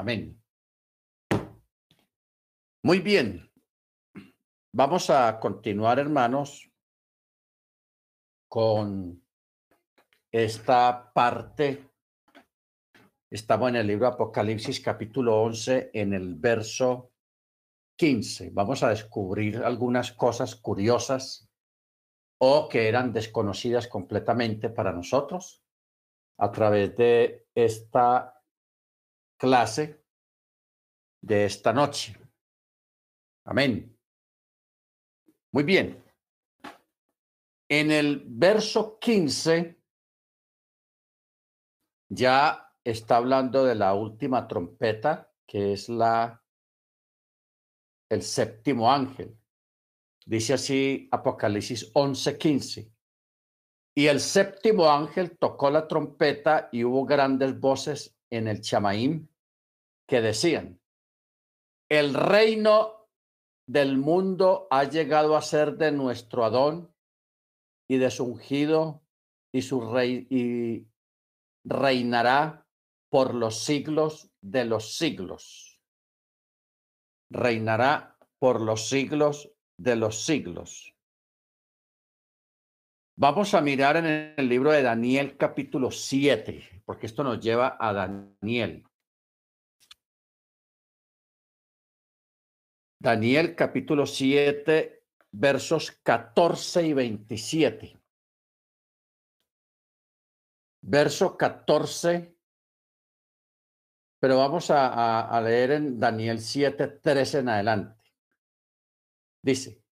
Amén. Muy bien. Vamos a continuar, hermanos, con esta parte. Estamos en el libro Apocalipsis capítulo 11, en el verso 15. Vamos a descubrir algunas cosas curiosas o que eran desconocidas completamente para nosotros a través de esta clase de esta noche. Amén. Muy bien. En el verso 15 ya está hablando de la última trompeta, que es la el séptimo ángel. Dice así Apocalipsis 11:15. Y el séptimo ángel tocó la trompeta y hubo grandes voces en el chamaín que decían, el reino del mundo ha llegado a ser de nuestro Adón y de su ungido y su rey y reinará por los siglos de los siglos. Reinará por los siglos de los siglos. Vamos a mirar en el libro de Daniel capítulo 7, porque esto nos lleva a Daniel. Daniel capítulo 7, versos 14 y 27. Verso 14, pero vamos a, a leer en Daniel 7, 13 en adelante. Dice,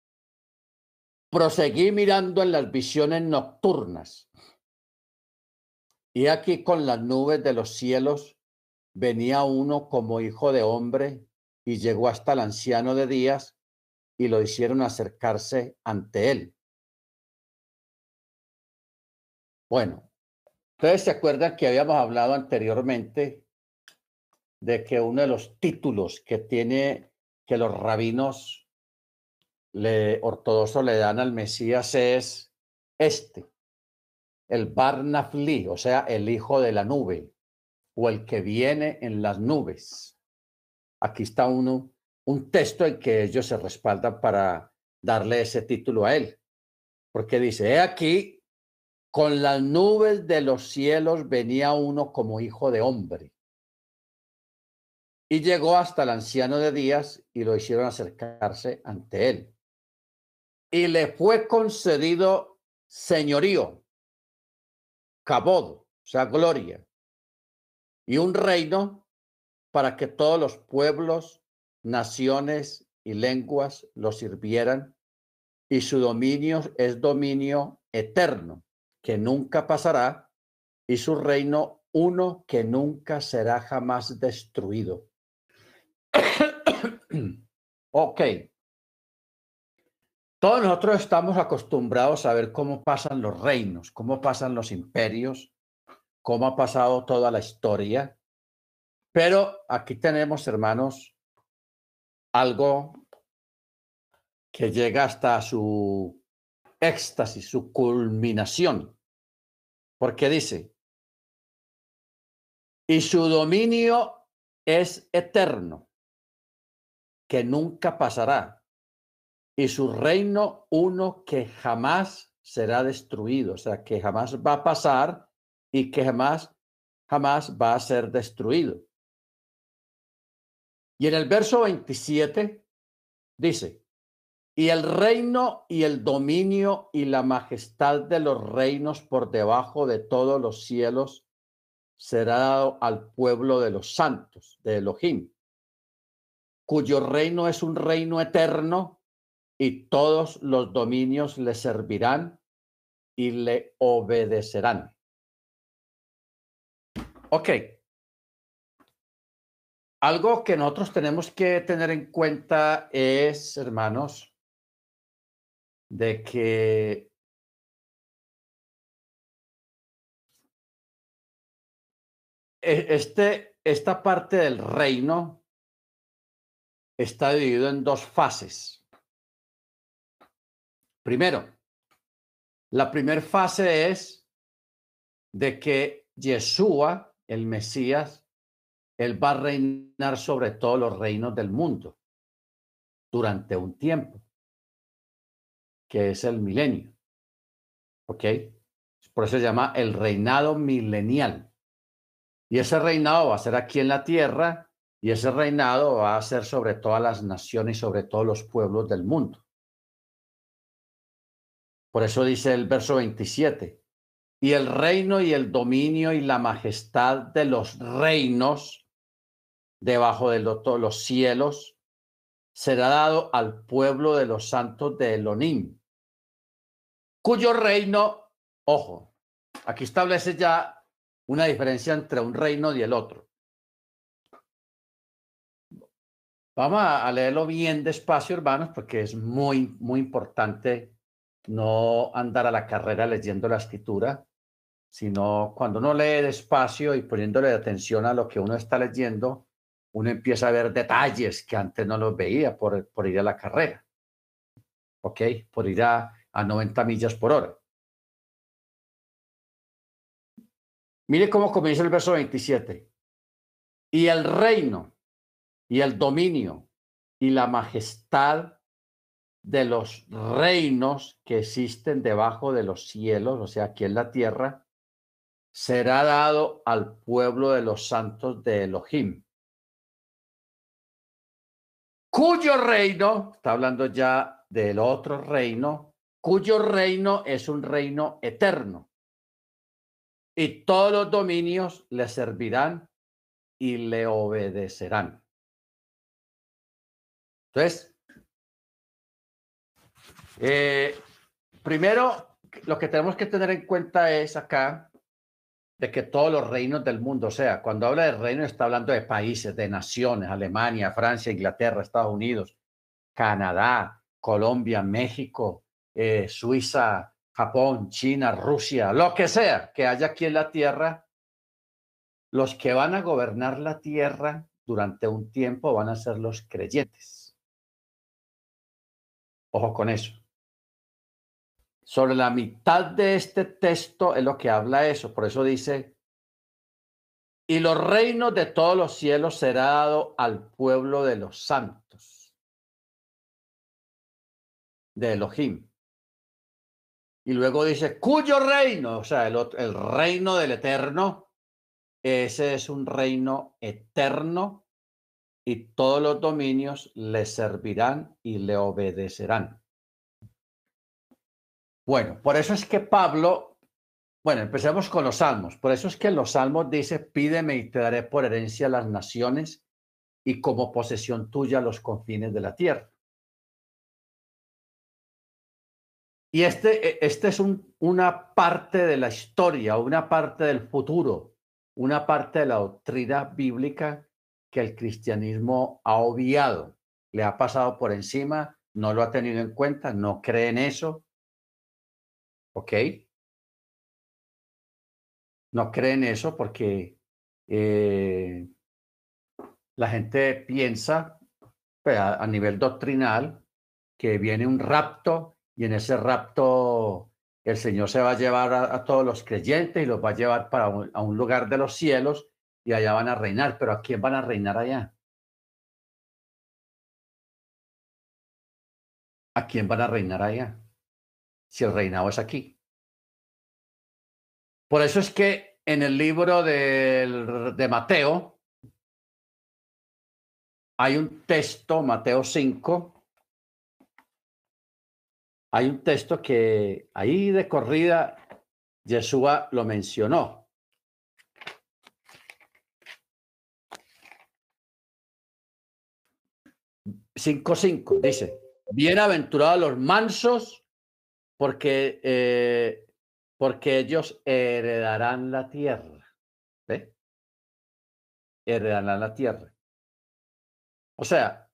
Proseguí mirando en las visiones nocturnas. Y aquí con las nubes de los cielos venía uno como hijo de hombre y llegó hasta el anciano de días y lo hicieron acercarse ante él. Bueno, ustedes se acuerdan que habíamos hablado anteriormente de que uno de los títulos que tiene que los rabinos le, ortodoxos le dan al Mesías es este, el Barnafli, o sea, el hijo de la nube, o el que viene en las nubes. Aquí está uno, un texto en que ellos se respaldan para darle ese título a él, porque dice, he aquí, con las nubes de los cielos venía uno como hijo de hombre. Y llegó hasta el anciano de días y lo hicieron acercarse ante él y le fue concedido señorío, cabod, o sea, gloria, y un reino para que todos los pueblos, naciones y lenguas lo sirvieran, y su dominio es dominio eterno, que nunca pasará, y su reino uno que nunca será jamás destruido. ok. Todos nosotros estamos acostumbrados a ver cómo pasan los reinos, cómo pasan los imperios, cómo ha pasado toda la historia. Pero aquí tenemos, hermanos, algo que llega hasta su éxtasis, su culminación. Porque dice, y su dominio es eterno, que nunca pasará y su reino uno que jamás será destruido, o sea, que jamás va a pasar y que jamás, jamás va a ser destruido. Y en el verso 27 dice, y el reino y el dominio y la majestad de los reinos por debajo de todos los cielos será dado al pueblo de los santos, de Elohim, cuyo reino es un reino eterno y todos los dominios le servirán y le obedecerán. Ok. Algo que nosotros tenemos que tener en cuenta es, hermanos, de que e, este, esta parte del reino está dividido en dos fases. Primero, la primera fase es de que Yeshua, el Mesías, Él va a reinar sobre todos los reinos del mundo durante un tiempo, que es el milenio. ¿Ok? Por eso se llama el reinado milenial. Y ese reinado va a ser aquí en la tierra y ese reinado va a ser sobre todas las naciones y sobre todos los pueblos del mundo. Por eso dice el verso 27, y el reino y el dominio y la majestad de los reinos debajo de los cielos será dado al pueblo de los santos de Elonim, cuyo reino, ojo, aquí establece ya una diferencia entre un reino y el otro. Vamos a leerlo bien despacio, hermanos, porque es muy, muy importante no andar a la carrera leyendo la escritura, sino cuando uno lee despacio y poniéndole atención a lo que uno está leyendo, uno empieza a ver detalles que antes no los veía por, por ir a la carrera. ¿Ok? Por ir a, a 90 millas por hora. Mire cómo comienza el verso 27. Y el reino y el dominio y la majestad de los reinos que existen debajo de los cielos, o sea, aquí en la tierra, será dado al pueblo de los santos de Elohim, cuyo reino, está hablando ya del otro reino, cuyo reino es un reino eterno. Y todos los dominios le servirán y le obedecerán. Entonces, eh, primero, lo que tenemos que tener en cuenta es acá de que todos los reinos del mundo, o sea, cuando habla de reino está hablando de países, de naciones, Alemania, Francia, Inglaterra, Estados Unidos, Canadá, Colombia, México, eh, Suiza, Japón, China, Rusia, lo que sea que haya aquí en la tierra, los que van a gobernar la tierra durante un tiempo van a ser los creyentes. Ojo con eso. Sobre la mitad de este texto es lo que habla eso. Por eso dice, y los reinos de todos los cielos será dado al pueblo de los santos, de Elohim. Y luego dice, cuyo reino, o sea, el, el reino del eterno, ese es un reino eterno y todos los dominios le servirán y le obedecerán. Bueno, por eso es que Pablo, bueno, empecemos con los salmos. Por eso es que en los salmos dice, pídeme y te daré por herencia las naciones y como posesión tuya los confines de la tierra. Y este, e, este es un, una parte de la historia, una parte del futuro, una parte de la doctrina bíblica que el cristianismo ha obviado, le ha pasado por encima, no lo ha tenido en cuenta, no cree en eso, ¿Ok? No creen eso porque eh, la gente piensa pues, a, nivel doctrinal que viene un rapto y en ese rapto el Señor se va a llevar a, todos los creyentes y los va a llevar para a un lugar de los cielos y allá van a reinar. Pero ¿a quién van a reinar allá? ¿A quién van a reinar allá? Si el reinado es aquí. Por eso es que en el libro de, de Mateo hay un texto, Mateo 5, hay un texto que ahí de corrida Yeshua lo mencionó. Cinco, cinco, dice, bienaventurados los mansos porque, eh, porque ellos heredarán la tierra. ¿Ve? Heredarán la tierra. O sea,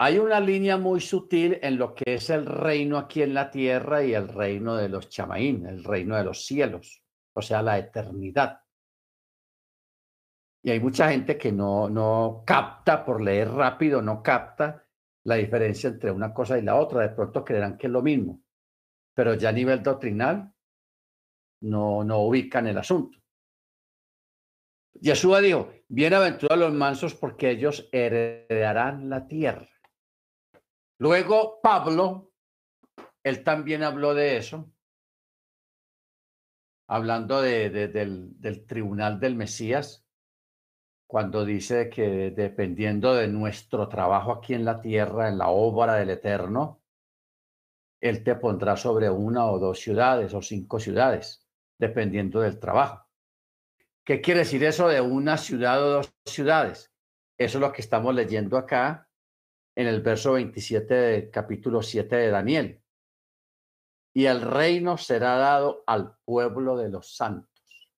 hay una línea muy sutil en lo que es el reino aquí en la tierra y el reino de los chamaín, el reino de los cielos, o sea, la eternidad. Y hay mucha gente que no, no capta por leer rápido, no capta la diferencia entre una cosa y la otra. De pronto creerán que es lo mismo pero ya a nivel doctrinal no, no ubican el asunto. Yeshua dijo, bienaventurados los mansos porque ellos heredarán la tierra. Luego Pablo, él también habló de eso, hablando de, del, del tribunal del Mesías, cuando dice que dependiendo de nuestro trabajo aquí en la tierra, en la obra del Eterno, Él te pondrá sobre una o dos ciudades o cinco ciudades, dependiendo del trabajo. ¿Qué quiere decir eso de una ciudad o dos ciudades? Eso es lo que estamos leyendo acá en el verso 27 del capítulo 7 de Daniel. Y el reino será dado al pueblo de los santos.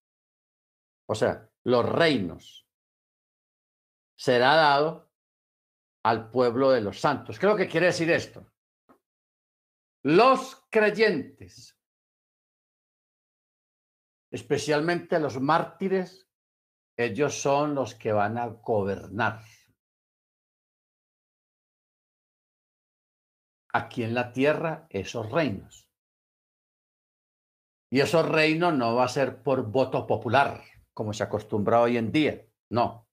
O sea, los reinos será dado al pueblo de los santos. ¿Qué es lo que quiere decir esto? Los creyentes especialmente los mártires, ellos son los que van a gobernar. Aquí en la tierra, esos reinos. Y esos reinos no va a ser por voto popular, como se acostumbra hoy en día. No.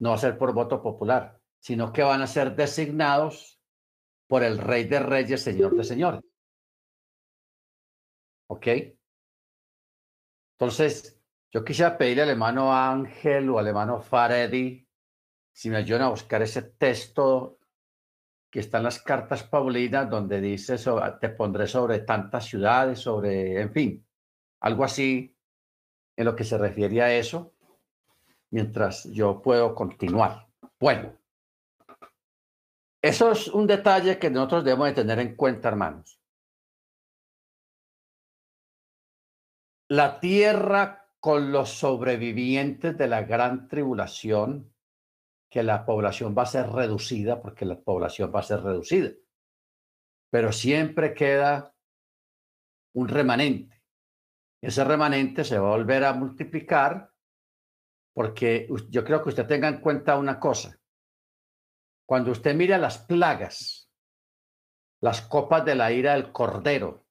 No va a ser por voto popular, sino que van a ser designados por el Rey de Reyes, Señor de Señores. ¿Ok? Entonces, yo quisiera pedirle al hermano Ángel o al hermano Faredi si me ayudan a buscar ese texto que está en las cartas Paulinas, donde dice, te pondré sobre tantas ciudades, sobre, en fin, algo así en lo que se refiere a eso, mientras yo puedo continuar. Bueno, eso es un detalle que nosotros debemos de tener en cuenta, hermanos. la tierra con los sobrevivientes de la gran tribulación, que la población va a ser reducida, porque la población va a ser reducida, pero siempre queda un remanente. Ese remanente se va a volver a multiplicar porque yo creo que usted tenga en cuenta una cosa. Cuando usted mira las plagas, las copas de la ira del cordero,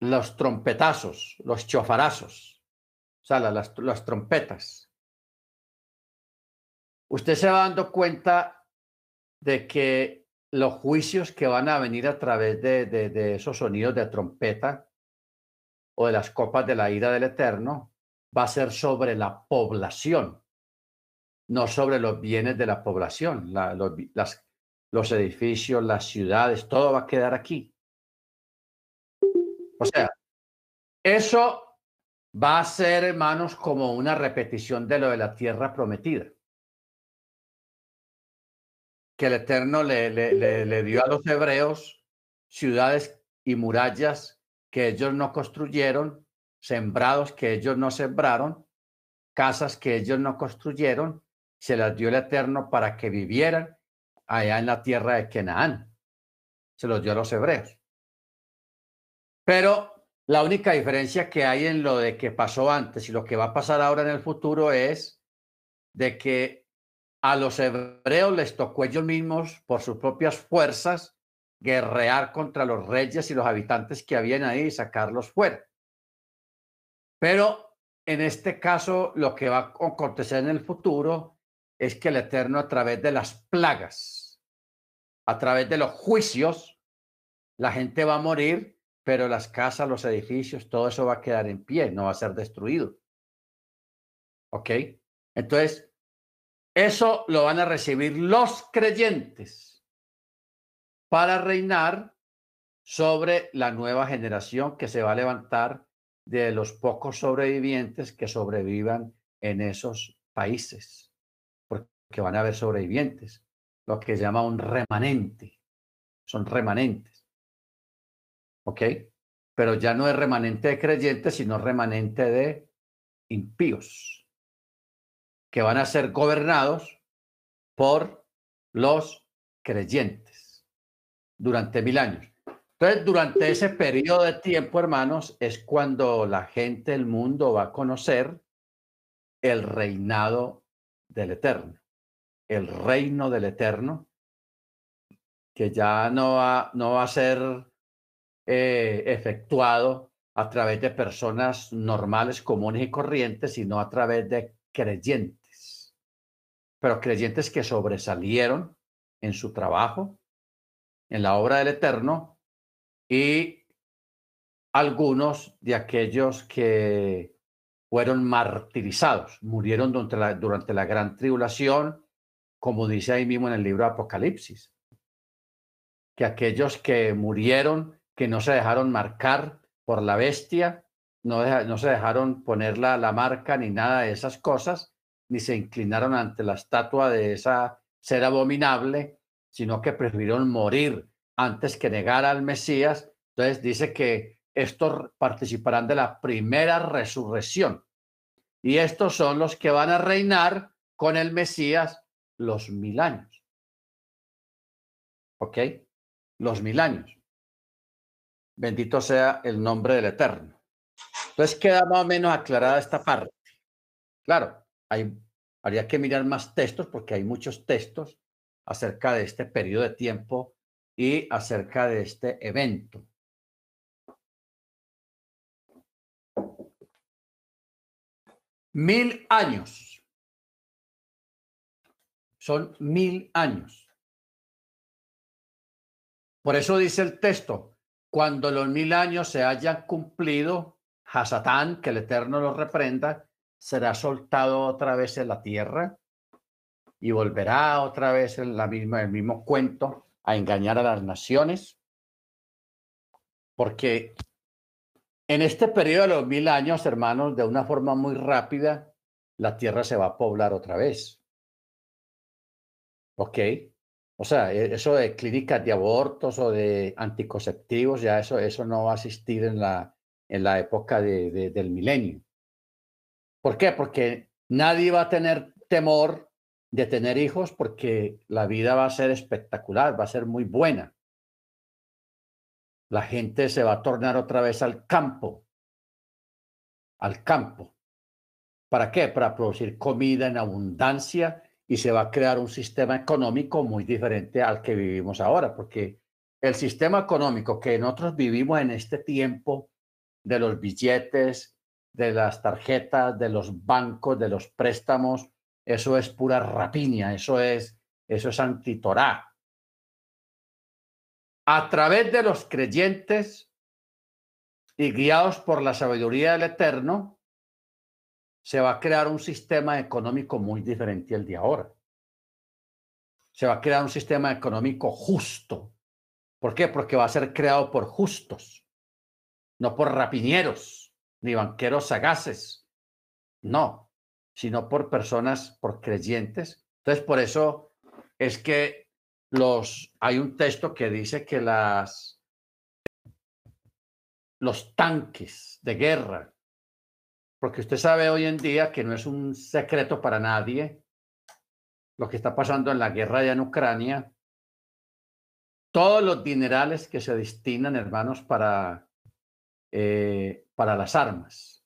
los trompetazos, los chofarazos, o sea, las, trompetas. Usted se va dando cuenta de que los juicios que van a venir a través de, de, esos sonidos de trompeta o de las copas de la ira del Eterno va a ser sobre la población, no sobre los bienes de la población, la, los, edificios, las ciudades, todo va a quedar aquí. O sea, eso va a ser, hermanos, como una repetición de lo de la tierra prometida. Que el Eterno le, dio a los hebreos ciudades y murallas que ellos no construyeron, sembrados que ellos no sembraron, casas que ellos no construyeron, se las dio el Eterno para que vivieran allá en la tierra de Canaán. Se los dio a los hebreos. Pero la única diferencia que hay en lo de que pasó antes y lo que va a pasar ahora en el futuro es de que a los hebreos les tocó ellos mismos por sus propias fuerzas guerrear contra los reyes y los habitantes que habían ahí y sacarlos fuera. Pero en este caso lo que va a acontecer en el futuro es que el Eterno a través de las plagas, a través de los juicios, la gente va a morir pero las casas, los edificios, todo eso va a quedar en pie, no va a ser destruido. ¿Ok? Entonces, eso lo van a recibir los creyentes para reinar sobre la nueva generación que se va a levantar de los pocos sobrevivientes que sobrevivan en esos países, porque van a haber sobrevivientes, lo que se llama un remanente, son remanentes. ¿ok? Pero ya no es remanente de creyentes, sino remanente de impíos, que van a ser gobernados por los creyentes durante mil años. Entonces, durante ese periodo de tiempo, hermanos, es cuando la gente del mundo va a conocer el reinado del Eterno, el reino del Eterno, que ya no va, no va a ser eh, efectuado a través de personas normales, comunes y corrientes, sino a través de creyentes. Pero creyentes que sobresalieron en su trabajo, en la obra del Eterno, y algunos de aquellos que fueron martirizados, murieron durante la, durante la gran tribulación, como dice ahí mismo en el libro Apocalipsis, que aquellos que murieron, que no se dejaron marcar por la bestia, no, no se dejaron poner la, la marca ni nada de esas cosas, ni se inclinaron ante la estatua de esa ser abominable, sino que prefirieron morir antes que negar al Mesías. Entonces dice que estos participarán de la primera resurrección. Y estos son los que van a reinar con el Mesías los mil años. ¿Ok? Los mil años. Bendito sea el nombre del Eterno. Entonces queda más o menos aclarada esta parte. Claro, hay, habría que mirar más textos porque hay muchos textos acerca de este periodo de tiempo y acerca de este evento. Mil años. Son mil años. Por eso dice el texto, cuando los mil años se hayan cumplido, Hasatán, que el Eterno lo reprenda, será soltado otra vez en la tierra y volverá otra vez en la misma, el mismo cuento a engañar a las naciones. Porque en este periodo de los mil años, hermanos, de una forma muy rápida, la tierra se va a poblar otra vez. ¿Ok? O sea, e, eso de clínicas de abortos o de anticonceptivos, ya eso, eso no va a existir en la, en la época de, del milenio. ¿Por qué? Porque nadie va a tener temor de tener hijos porque la vida va a ser espectacular, va a ser muy buena la gente se va a tornar otra vez al campo, al campo. ¿Para qué? Para producir comida en abundancia y se va a crear un sistema económico muy diferente al que vivimos ahora, porque el sistema económico que nosotros vivimos en este tiempo de los billetes, de las tarjetas, de los bancos, de los préstamos, eso es pura rapiña, eso es, eso es antitorá. A través de los creyentes y guiados por la sabiduría del Eterno, se va a crear un sistema económico muy diferente al de ahora. Se va a crear un sistema económico justo. ¿Por qué? Porque va a ser creado por justos, no por rapiñeros ni banqueros sagaces. No, sino por personas, por creyentes. Entonces, por eso es que los, hay un texto que dice que las, los tanques de guerra, porque usted sabe hoy en día que no es un secreto para nadie lo que está pasando en la guerra allá en Ucrania, todos los dinerales que se destinan, hermanos, para, eh, para las armas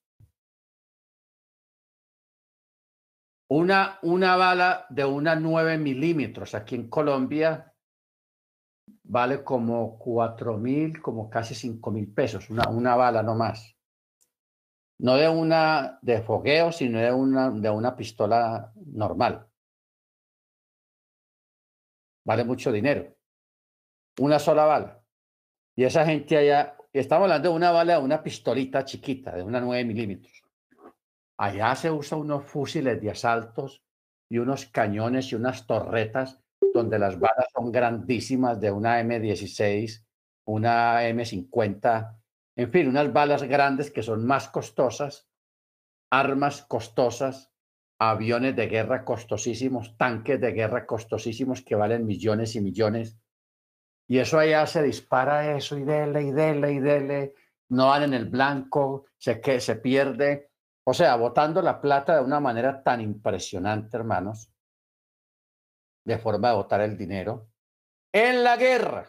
Una, una bala de una 9 milímetros aquí en Colombia vale como cuatro mil, como casi cinco mil pesos, una, una bala no más. No de una de fogueo, sino de una, de una pistola normal. Vale mucho dinero. Una sola bala. Y esa gente allá, estamos hablando de una bala de una pistolita chiquita, de una 9 milímetros. Allá se usan unos fusiles de asaltos y unos cañones y unas torretas donde las balas son grandísimas de una M16, una M50, en fin, unas balas grandes que son más costosas, armas costosas, aviones de guerra costosísimos, tanques de guerra costosísimos que valen millones y millones. Y eso allá se dispara eso y dele y dele y dele, no van en el blanco, se, que, se pierde o sea, botando la plata de una manera tan impresionante, hermanos, de forma de botar el dinero, en la guerra.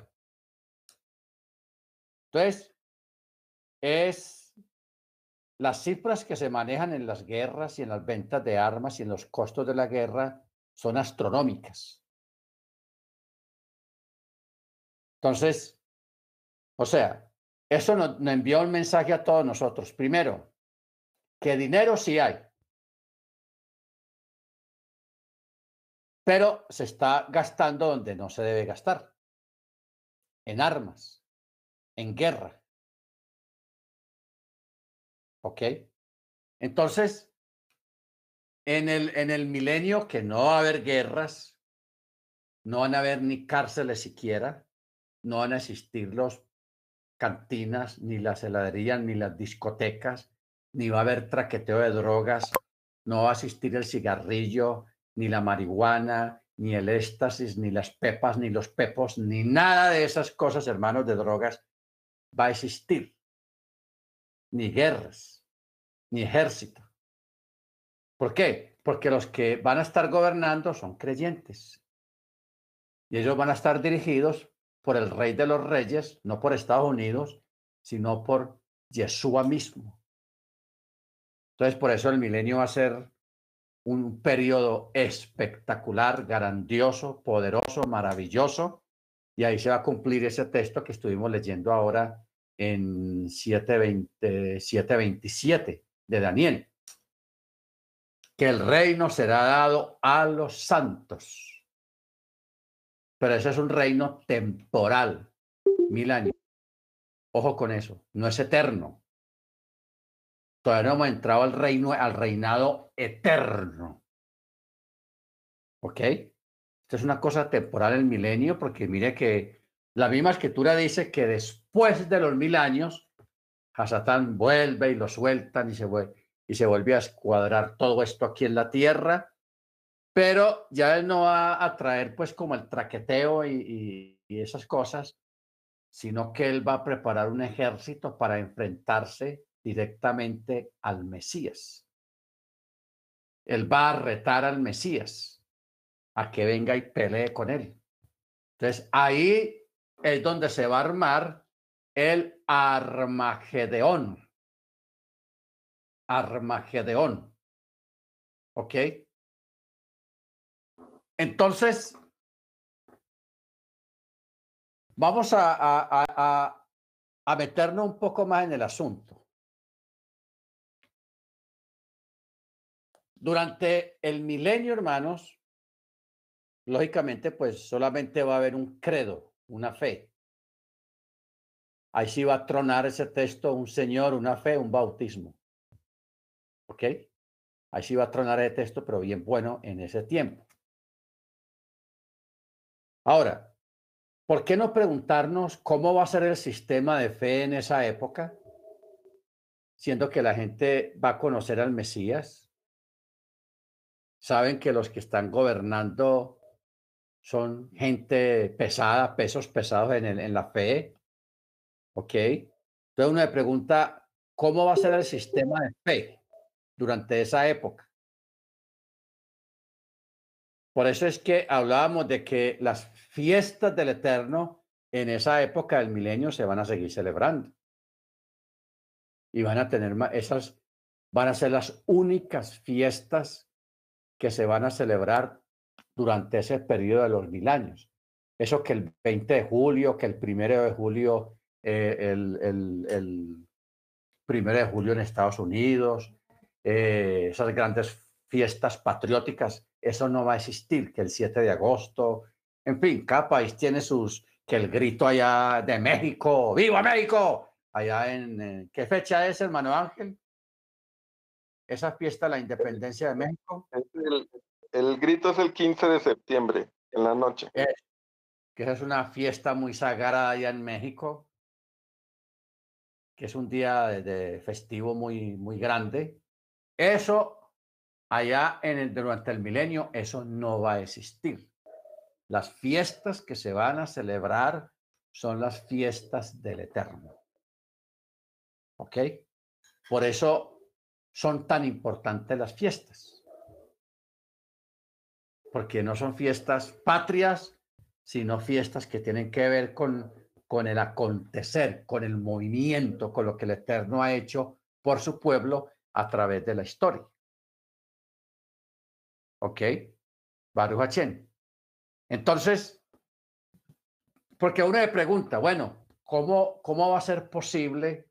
Entonces, es las cifras que se manejan en las guerras y en las ventas de armas y en los costos de la guerra son astronómicas. Entonces, o sea, Eso nos, envió un mensaje a todos nosotros. Primero, que dinero sí hay. Pero se está gastando donde no se debe gastar. En armas, en guerra. ¿Ok? Entonces, en el, en el milenio que no va a haber guerras, no van a haber ni cárceles siquiera, no van a existir los cantinas, ni las heladerías, ni las discotecas, ni va a haber traqueteo de drogas, no va a existir el cigarrillo, ni la marihuana, ni el éxtasis, ni las pepas, ni los pepos, ni nada de esas cosas, hermanos, de drogas, va a existir. Ni guerras, ni ejército. ¿Por qué? Porque los que van a estar gobernando son creyentes. Y ellos van a estar dirigidos por el rey de los reyes, no por Estados Unidos, sino por Yeshua mismo. Entonces, por eso el milenio va a ser un periodo espectacular, grandioso, poderoso, maravilloso, y ahí se va a cumplir ese texto que estuvimos leyendo ahora en 727 de Daniel, que el reino será dado a los santos pero ese es un reino temporal, mil años. Ojo con eso, no es eterno. Todavía no hemos entrado al reino, al reinado eterno. ¿Ok? Esto es una cosa temporal el milenio, porque mire que la misma escritura dice que después de los mil años, Hasatán vuelve y lo sueltan y se, y se vuelve a escuadrar todo esto aquí en la tierra pero ya él no va a traer pues como el traqueteo y, esas cosas, sino que él va a preparar un ejército para enfrentarse directamente al Mesías. Él va a retar al Mesías a que venga y pelee con él. Entonces ahí es donde se va a armar el Armagedeón. Armagedeón. ¿Ok? Entonces, vamos a, meternos un poco más en el asunto. Durante el milenio, hermanos, lógicamente, pues solamente va a haber un credo, una fe. Ahí sí va a tronar ese texto, un Señor, una fe, un bautismo. ¿Ok? Ahí sí va a tronar ese texto, pero bien bueno en ese tiempo. Ahora, ¿por qué no preguntarnos cómo va a ser el sistema de fe en esa época? Siendo que la gente va a conocer al Mesías. Saben que los que están gobernando son gente pesada, pesos pesados en, en la fe. ¿Ok? Entonces uno me pregunta, ¿cómo va a ser el sistema de fe durante esa época? Por eso es que hablábamos de que las fiestas del Eterno en esa época del milenio se van a seguir celebrando. Y van a tener esas, van a ser las únicas fiestas que se van a celebrar durante ese periodo de los mil años. Eso que el 20 de julio, que el primero de julio, eh, el, el, primero de julio en Estados Unidos, eh, esas grandes fiestas patrióticas eso no va a existir, que el 7 de agosto, en fin, cada país tiene sus, que el grito allá de México, ¡Viva México! Allá en, ¿qué fecha es, hermano Ángel? Esa fiesta, la independencia de México. El, grito es el 15 de septiembre, en la noche. que es una fiesta muy sagrada allá en México, que es un día de, festivo muy, muy grande. Eso Allá en el, durante el milenio eso no va a existir. Las fiestas que se van a celebrar son las fiestas del Eterno. ¿Ok? Por eso son tan importantes las fiestas. Porque no son fiestas patrias, sino fiestas que tienen que ver con, con el acontecer, con el movimiento, con lo que el Eterno ha hecho por su pueblo a través de la historia. ¿Ok? Baruch Entonces, porque uno le pregunta, bueno, ¿cómo, ¿cómo va a ser posible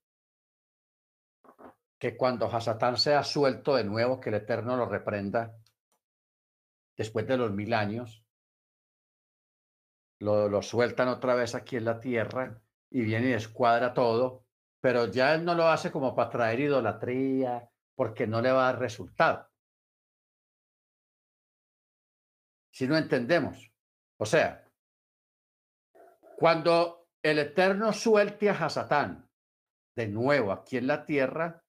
que cuando Hasatán sea suelto de nuevo, que el Eterno lo reprenda después de los mil años, lo, sueltan otra vez aquí en la tierra y viene y escuadra todo, pero ya él no lo hace como para traer idolatría, porque no le va a dar resultado. Si no entendemos. O sea, cuando el Eterno suelte a Hasatán de nuevo aquí en la tierra,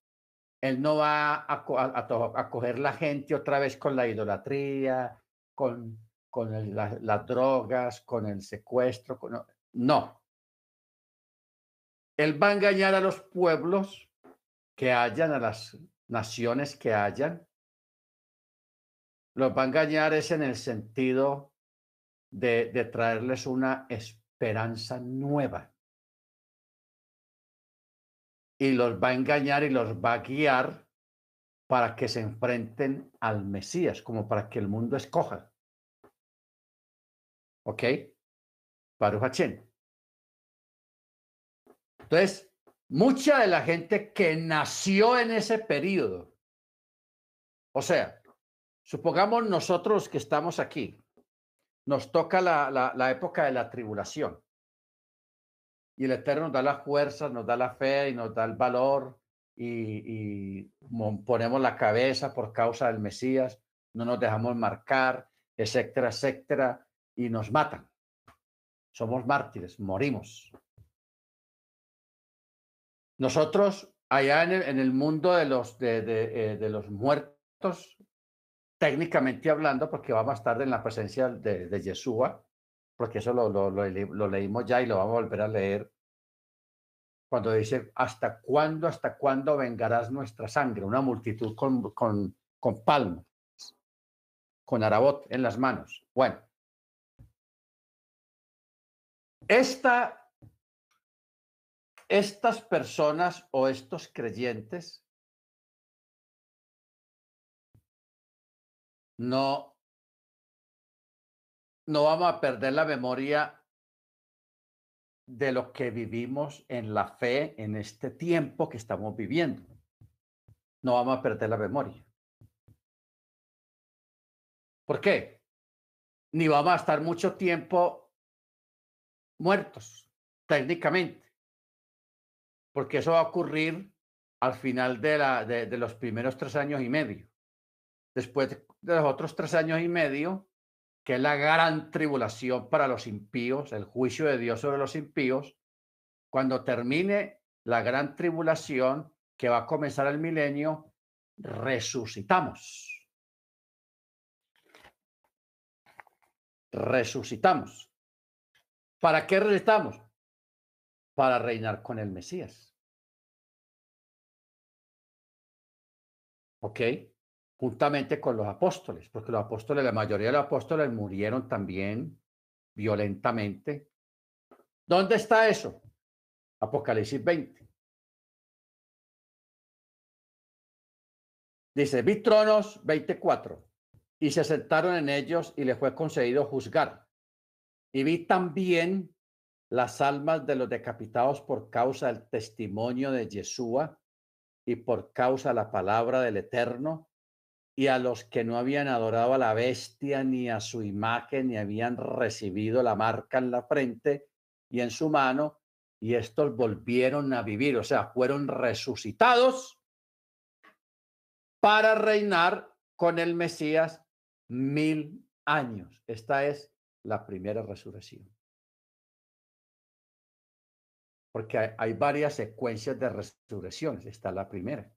él no va a, a, coger la gente otra vez con la idolatría, con, con las drogas, con el secuestro. Con, no. Él va a engañar a los pueblos que hayan, a las naciones que hayan. Los va a engañar es en el sentido de traerles una esperanza nueva y los va a engañar y los va a guiar para que se enfrenten al Mesías, como para que el mundo escoja. ¿Ok? Baruch Entonces, mucha de la gente que nació en ese periodo, o sea, supongamos nosotros que estamos aquí, nos toca la, la época de la tribulación y el Eterno nos da la fuerza, nos da la fe y nos da el valor y, ponemos la cabeza por causa del Mesías, no nos dejamos marcar, etcétera, etcétera, y nos matan. Somos mártires, morimos. Nosotros, allá en el, mundo de los, eh, de, los muertos, técnicamente hablando, porque vamos a estar en la presencia de, de Yeshua, porque eso lo, lo, leímos ya y lo vamos a volver a leer, cuando dice, ¿hasta cuándo, hasta cuándo vengarás nuestra sangre? Una multitud con, con, con palmas, con arabot en las manos. Bueno, esta, estas personas o estos creyentes no no vamos a perder la memoria de lo que vivimos en la fe en este tiempo que estamos viviendo. No vamos a perder la memoria. ¿Por qué? Ni vamos a estar mucho tiempo muertos, técnicamente, porque eso va a ocurrir al final de, de los primeros tres años y medio. Después de los otros tres años y medio, que es la gran tribulación para los impíos, el juicio de Dios sobre los impíos, cuando termine la gran tribulación que va a comenzar el milenio, resucitamos. Resucitamos. ¿Para qué resucitamos? Para reinar con el Mesías. ¿Ok? Juntamente con los apóstoles, porque los apóstoles, la mayoría de los apóstoles murieron también violentamente. ¿Dónde está eso? Apocalipsis 20. Dice, vi tronos 24 y se sentaron en ellos y le fue concedido juzgar. Y vi también las almas de los decapitados por causa del testimonio de Yeshua y por causa de la palabra del Eterno y a los que no habían adorado a la bestia ni a su imagen ni habían recibido la marca en la frente y en su mano, y estos volvieron a vivir, o sea, fueron resucitados para reinar con el Mesías mil años. Esta es la primera resurrección. Porque hay, varias secuencias de resurrecciones. Esta es la primera.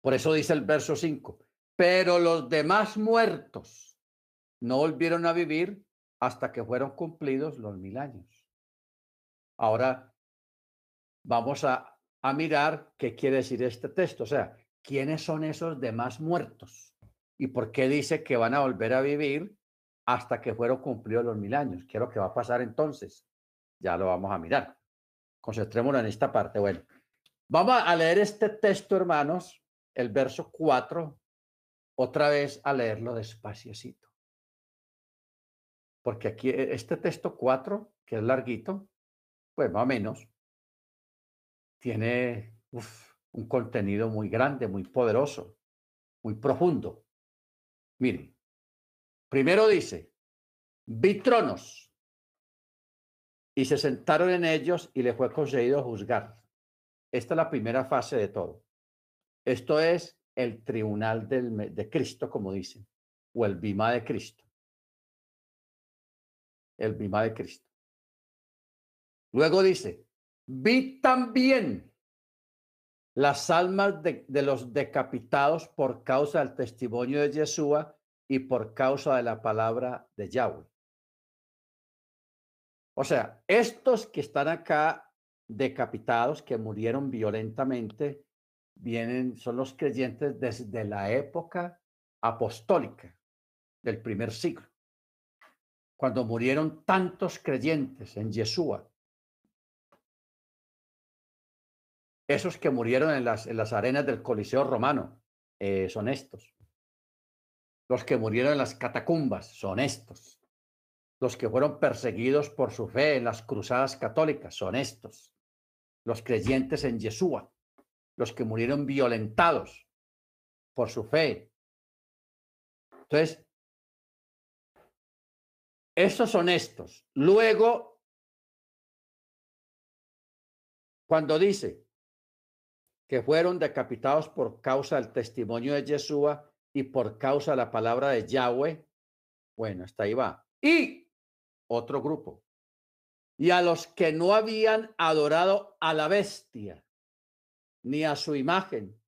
Por eso dice el verso 5, pero los demás muertos no volvieron a vivir hasta que fueron cumplidos los mil años. Ahora vamos a, a mirar qué quiere decir este texto, o sea, quiénes son esos demás muertos y por qué dice que van a volver a vivir hasta que fueron cumplidos los mil años. ¿Qué es lo que va a pasar entonces? Ya lo vamos a mirar. Concentrémonos en esta parte. Bueno, vamos a leer este texto, hermanos, el verso 4 otra vez a leerlo despaciecito. porque aquí e, este texto 4, que es larguito, pues más o menos, tiene un contenido muy grande, muy poderoso, muy profundo. Miren, primero dice, vi tronos y se sentaron en ellos y le fue concedido juzgar. Esta es la primera fase de todo. Esto es el tribunal del, de Cristo, como dicen, o el bima de Cristo. El bima de Cristo. Luego dice, vi también las almas de, de, los decapitados por causa del testimonio de Yeshua y por causa de la palabra de Yahweh. O sea, estos que están acá decapitados, que murieron violentamente, vienen, son los creyentes desde la época apostólica del primer siglo, cuando murieron tantos creyentes en Yeshua. Esos que murieron en las, en las arenas del Coliseo romano eh, son estos. Los que murieron en las catacumbas son estos. Los que fueron perseguidos por su fe en las cruzadas católicas son estos. Los creyentes en Yeshua los que murieron violentados por su fe. Entonces, esos son estos. Luego, cuando dice que fueron decapitados por causa del testimonio de Yeshua y por causa de la palabra de Yahweh, bueno, hasta ahí va. Y otro grupo. Y a los que no habían adorado a la bestia ni a su imagen,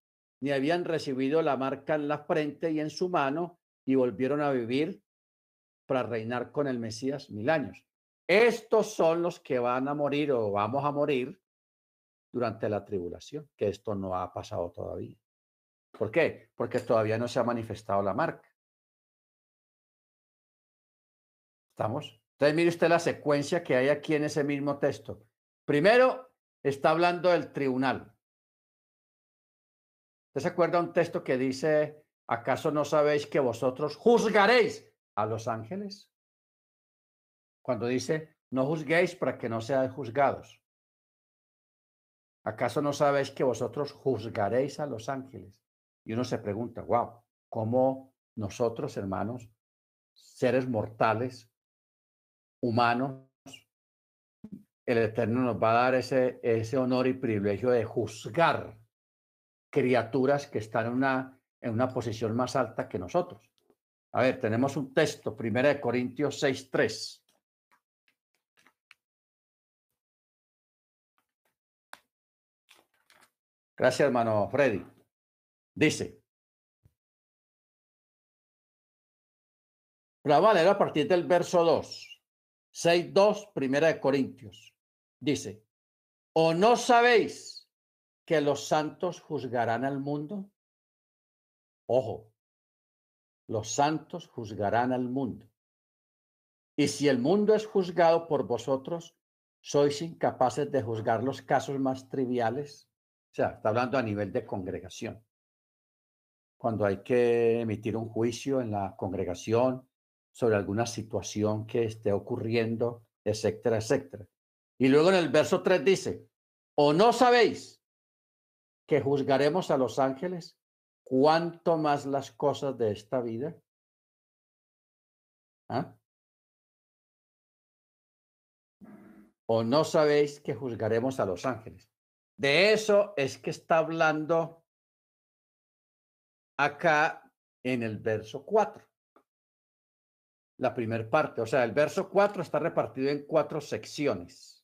ni habían recibido la marca en la frente y en su mano, y volvieron a vivir para reinar con el Mesías mil años. Estos son los que van a morir o vamos a morir durante la tribulación, que esto no ha pasado todavía. ¿Por qué? Porque todavía no se ha manifestado la marca. ¿Estamos? Entonces, mire usted la secuencia que hay aquí en ese mismo texto. Primero, está hablando del tribunal. ¿Usted se acuerda un texto que dice, ¿acaso no sabéis que vosotros juzgaréis a los ángeles? Cuando dice, no juzguéis para que no seáis juzgados. ¿Acaso no sabéis que vosotros juzgaréis a los ángeles? Y uno se pregunta, wow, ¿cómo nosotros, hermanos, seres mortales, humanos, el Eterno nos va a dar ese, ese honor y privilegio de juzgar criaturas que están en una, en una posición más alta que nosotros. A ver, tenemos un texto, Primera de Corintios 6.3. Gracias, hermano Freddy. Dice, la vale a partir del verso 2, 6.2, Primera de Corintios. Dice, ¿o no sabéis que los santos juzgarán al mundo? Ojo, los santos juzgarán al mundo. Y si el mundo es juzgado por vosotros, sois incapaces de juzgar los casos más triviales. O sea, está hablando a nivel de congregación. Cuando hay que emitir un juicio en la congregación sobre alguna situación que esté ocurriendo, etcétera, etcétera. Y luego en el verso 3 dice, o no sabéis que juzgaremos a los ángeles, cuánto más las cosas de esta vida. ¿Ah? ¿O no sabéis que juzgaremos a los ángeles? De eso es que está hablando acá en el verso 4. La primera parte, o sea, el verso 4 está repartido en cuatro secciones.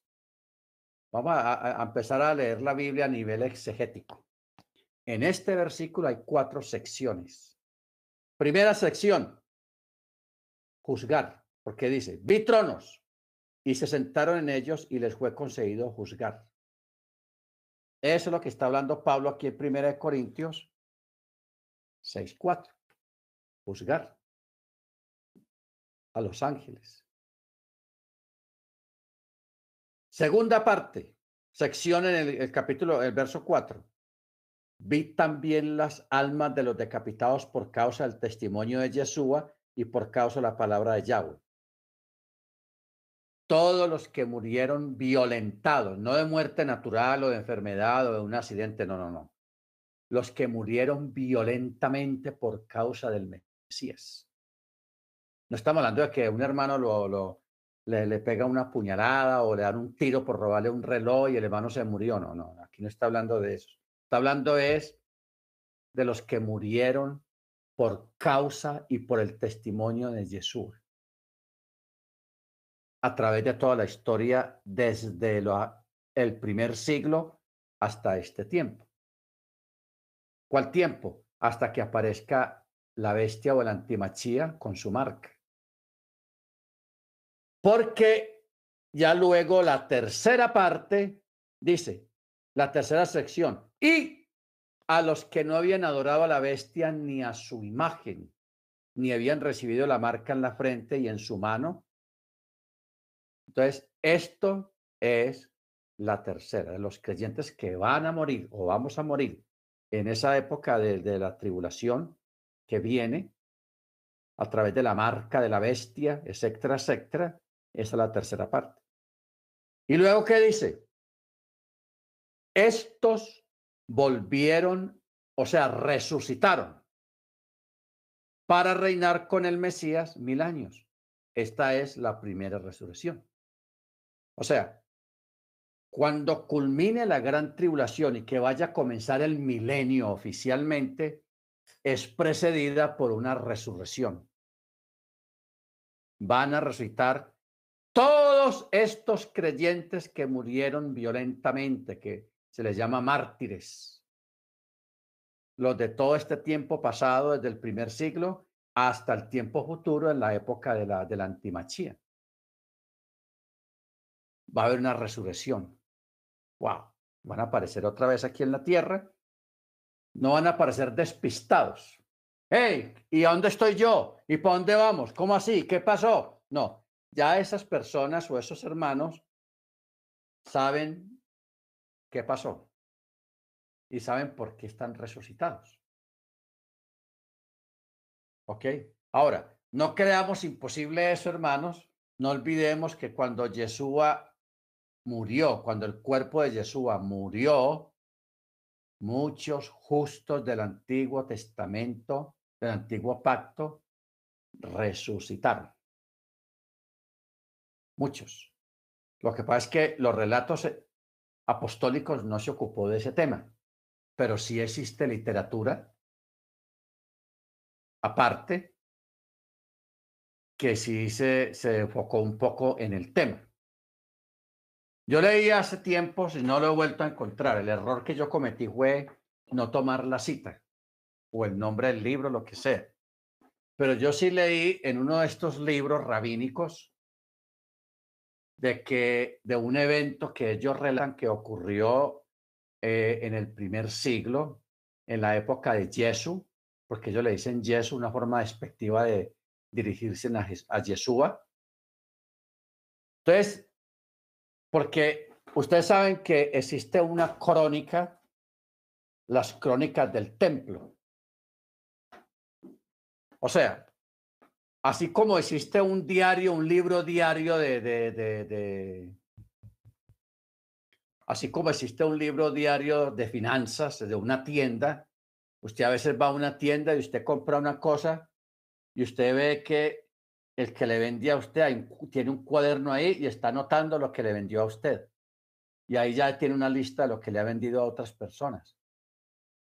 Vamos a, empezar a leer la Biblia a nivel exegético. En este versículo hay cuatro secciones. Primera sección, juzgar, porque dice, vi tronos y se sentaron en ellos y les fue concedido juzgar. Eso es lo que está hablando Pablo aquí en Primera de Corintios 6.4. Juzgar a los ángeles. Segunda parte, sección en el, capítulo, el verso 4. Vi también las almas de los decapitados por causa del testimonio de Yeshua y por causa de la palabra de Yahweh. todos los que murieron violentados, no de muerte natural o de enfermedad o de un accidente, no, no, no. Los que murieron violentamente por causa del Mesías. No estamos hablando de que un hermano lo, lo le, le, pega una puñalada o le dan un tiro por robarle un reloj y el hermano se murió. No, no, aquí no está hablando de eso. Está hablando es de los que murieron por causa y por el testimonio de Jesús a través de toda la historia desde el primer siglo hasta este tiempo. ¿Cuál tiempo? Hasta que aparezca la bestia o la antimachía con su marca. Porque ya luego la tercera parte dice, la tercera sección, y a los que no habían adorado a la bestia ni a su imagen, ni habían recibido la marca en la frente y en su mano, entonces, esto es la tercera de los creyentes que van a morir o vamos a morir en esa época de, la tribulación que viene a través de la marca de la bestia, etcétera, etcétera. Esa es la tercera parte. Y luego, ¿qué dice? Estos volvieron, o sea, resucitaron para reinar con el Mesías mil años. Esta es la primera resurrección. O sea, cuando culmine la gran tribulación y que vaya a comenzar el milenio oficialmente, es precedida por una resurrección. Van a resucitar todos estos creyentes que murieron violentamente, que se les llama mártires. Los de todo este tiempo pasado, desde el primer siglo hasta el tiempo futuro, en la época de la, de la antimachía va a haber una resurrección. ¡Wow! Van a aparecer otra vez aquí en la tierra. No van a aparecer despistados. ¡Hey! ¿Y dónde estoy yo? ¿Y para dónde vamos? ¿Cómo así? ¿Qué pasó? No, ya esas personas o esos hermanos saben qué pasó y saben por qué están resucitados. ¿Ok? Ahora, no creamos imposible eso, hermanos. No olvidemos que cuando Yeshua murió, cuando el cuerpo de Yeshua murió, muchos justos del Antiguo Testamento, del Antiguo Pacto, resucitaron. Muchos. Lo que pasa es que los relatos eh, apostólicos no se ocupó de ese tema, pero sí existe literatura aparte que sí se, se enfocó un poco en el tema. Yo leí hace tiempo, si no lo he vuelto a encontrar, el error que yo cometí fue no tomar la cita o el nombre del libro, lo que sea. Pero yo sí leí en uno de estos libros rabínicos de que de un evento que ellos relatan que ocurrió eh, en el primer siglo, en la época de Jesús, porque ellos le dicen Jesús, una forma despectiva de dirigirse a, a Yeshua. Entonces, porque ustedes saben que existe una crónica, las crónicas del templo. O sea, así como existe un diario, un libro diario de, así como existe un libro diario de finanzas de una tienda, usted a veces va a una tienda y usted compra una cosa y usted ve que el que le vendía a usted tiene un cuaderno ahí y está anotando lo que le vendió a usted. Y ahí ya tiene una lista de lo que le ha vendido a otras personas.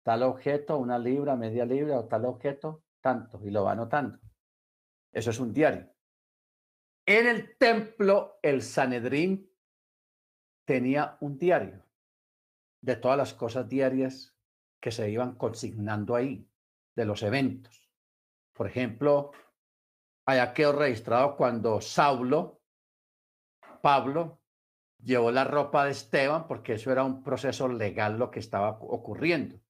Tal objeto, una libra, media libra o tal objeto, tanto, y lo va anotando. Eso es un diario. En el templo, el Sanedrín tenía un diario de todas las cosas diarias que se iban consignando ahí, de los eventos. Por ejemplo, allá quedó registrado cuando Saulo, Pablo, llevó la ropa de Esteban, porque eso era un proceso legal lo que estaba ocurriendo.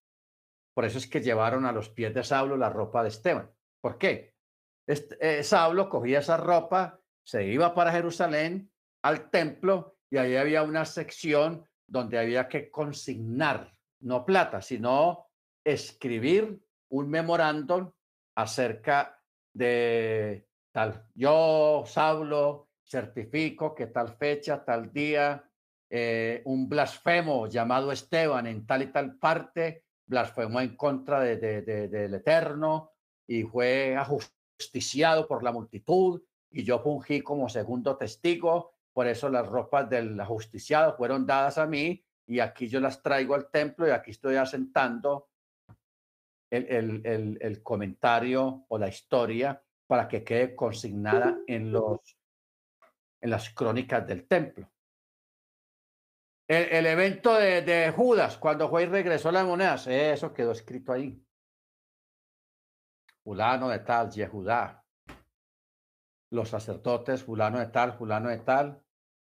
Por eso es que llevaron a los pies de Saulo la ropa de Esteban. ¿Por qué? Este, Saulo cogía esa ropa, se iba para Jerusalén, al templo, y ahí había una sección donde había que consignar, no plata, sino escribir un memorándum acerca de yo, Saulo, certifico que tal fecha, tal día, eh, un blasfemo llamado Esteban en tal y tal parte, blasfemó en contra de, del Eterno y fue ajusticiado por la multitud y yo fungí como segundo testigo, por eso las ropas del ajusticiado fueron dadas a mí y aquí yo las traigo al templo y aquí estoy asentando el, el, el comentario o la historia para que quede consignada en, los, en las crónicas del templo. El, evento de, Judas, cuando y regresó las monedas, eso quedó escrito ahí. Fulano de tal, Yehudá. Los sacerdotes, fulano de tal, fulano de tal,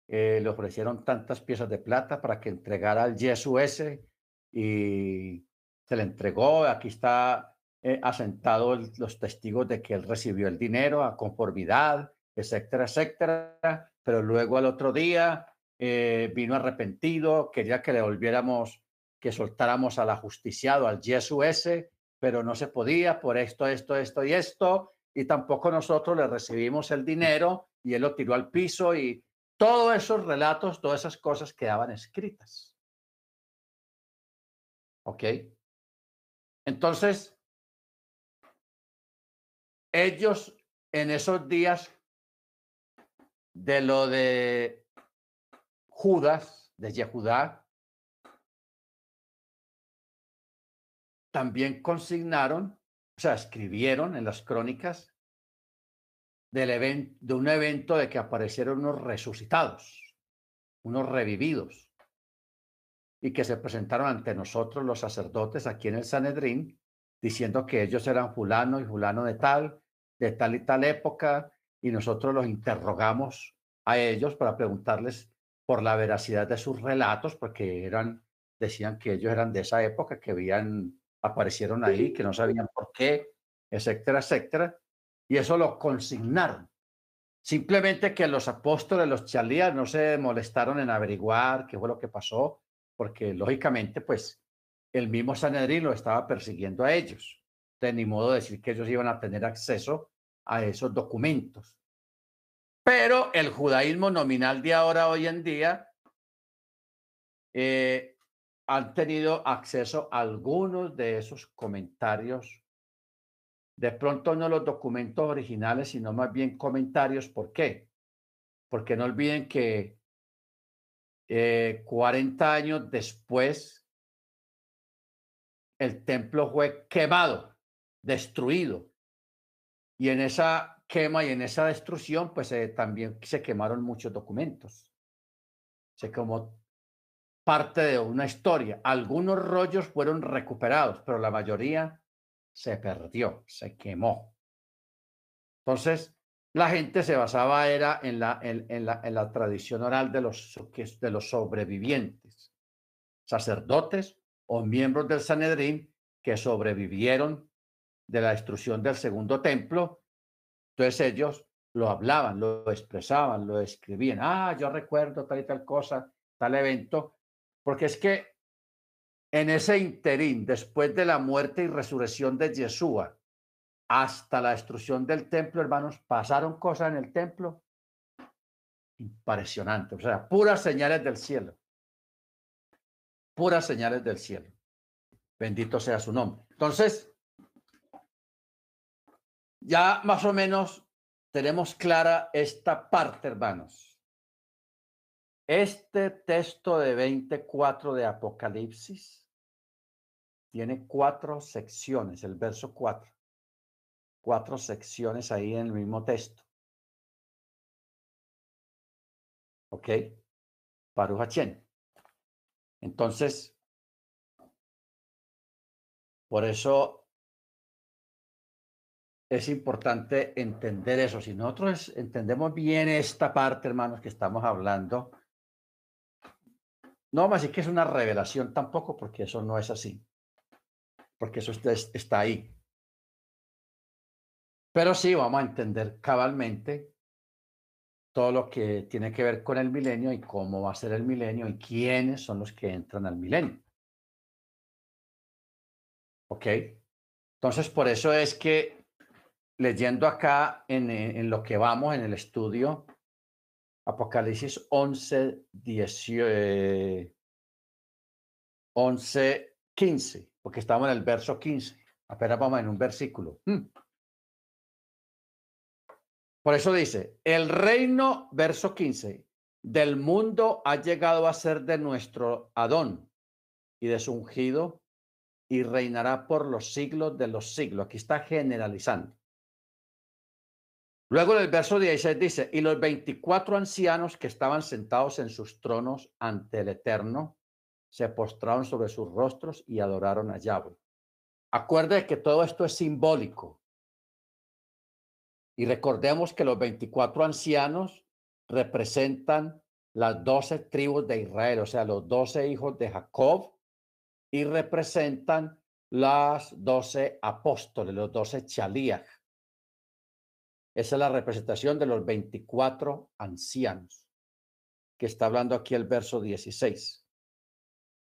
eh, le ofrecieron tantas piezas de plata para que entregara al Yesu ese y se le entregó. Aquí está eh, asentado los testigos de que él recibió el dinero a conformidad, etcétera, etcétera. Pero luego al otro día eh, vino arrepentido, quería que le volviéramos, que soltáramos al ajusticiado, al Yesu ese, pero no se podía por esto, esto, esto y esto, y tampoco nosotros le recibimos el dinero y él lo tiró al piso y todos esos relatos, todas esas cosas quedaban escritas. ¿Ok? Entonces, ellos en esos días de lo de Judas, de Yehudá, también consignaron, o sea, escribieron en las crónicas del evento, de un evento de que aparecieron unos resucitados, unos revividos, y que se presentaron ante nosotros los sacerdotes aquí en el Sanedrín, diciendo que ellos eran fulano y fulano de tal, de tal y tal época, y nosotros los interrogamos a ellos para preguntarles por la veracidad de sus relatos, porque eran, decían que ellos eran de esa época, que habían, aparecieron ahí, que no sabían por qué, etcétera, etcétera. Y eso lo consignaron. Simplemente que los apóstoles, los chalías, no se molestaron en averiguar qué fue lo que pasó, porque lógicamente, pues, el mismo Sanedrín lo estaba persiguiendo a ellos. De ni modo de decir que ellos iban a tener acceso a esos documentos. Pero el judaísmo nominal de ahora, hoy en día, eh, han tenido acceso a algunos de esos comentarios. De pronto no los documentos originales, sino más bien comentarios. ¿Por qué? Porque no olviden que 40 eh, años después, el templo fue quemado, destruido. Y en esa quema y en esa destrucción, pues eh, también se quemaron muchos documentos. Se como parte de una historia. Algunos rollos fueron recuperados, pero la mayoría se perdió, se quemó. Entonces, la gente se basaba era en la, en, la, en la tradición oral de los, de los sobrevivientes, sacerdotes o miembros del Sanedrín que sobrevivieron de la destrucción del segundo templo entonces ellos lo hablaban, lo expresaban, lo escribían. Ah, yo recuerdo tal y tal cosa, tal evento, porque es que en ese interín, después de la muerte y resurrección de Yeshua, hasta la destrucción del templo, hermanos, pasaron cosas en el templo impresionantes, o sea, puras señales del cielo. Puras señales del cielo. Bendito sea su nombre. Entonces, ya más o menos tenemos clara esta parte, hermanos. Este texto de 24 de Apocalipsis tiene cuatro secciones, el verso 4. Cuatro secciones ahí en el mismo texto. ¿Ok? Paruhachén. Entonces, por eso es importante entender eso. Si nosotros entendemos bien esta parte, hermanos, que estamos hablando, no vamos a que es una revelación tampoco, porque eso no es así, porque eso está ahí. Pero sí vamos a entender cabalmente todo lo que tiene que ver con el milenio y cómo va a ser el milenio y quiénes son los que entran al milenio. ¿Ok? Entonces, por eso es que leyendo acá en, en, lo que vamos en el estudio, Apocalipsis 11, 18, 11, 15, porque estamos en el verso 15. Apenas vamos en un versículo. Mm. Por eso dice, el reino, verso 15, del mundo ha llegado a ser de nuestro Adón y de su ungido y reinará por los siglos de los siglos. Aquí está generalizando. Luego en el verso 16 dice, y los 24 ancianos que estaban sentados en sus tronos ante el Eterno se postraron sobre sus rostros y adoraron a Yahweh. Acuerde que todo esto es simbólico. Y recordemos que los 24 ancianos representan las 12 tribus de Israel, o sea, los 12 hijos de Jacob, y representan las 12 apóstoles, los 12 chalías. Esa es la representación de los 24 ancianos, que está hablando aquí el verso 16.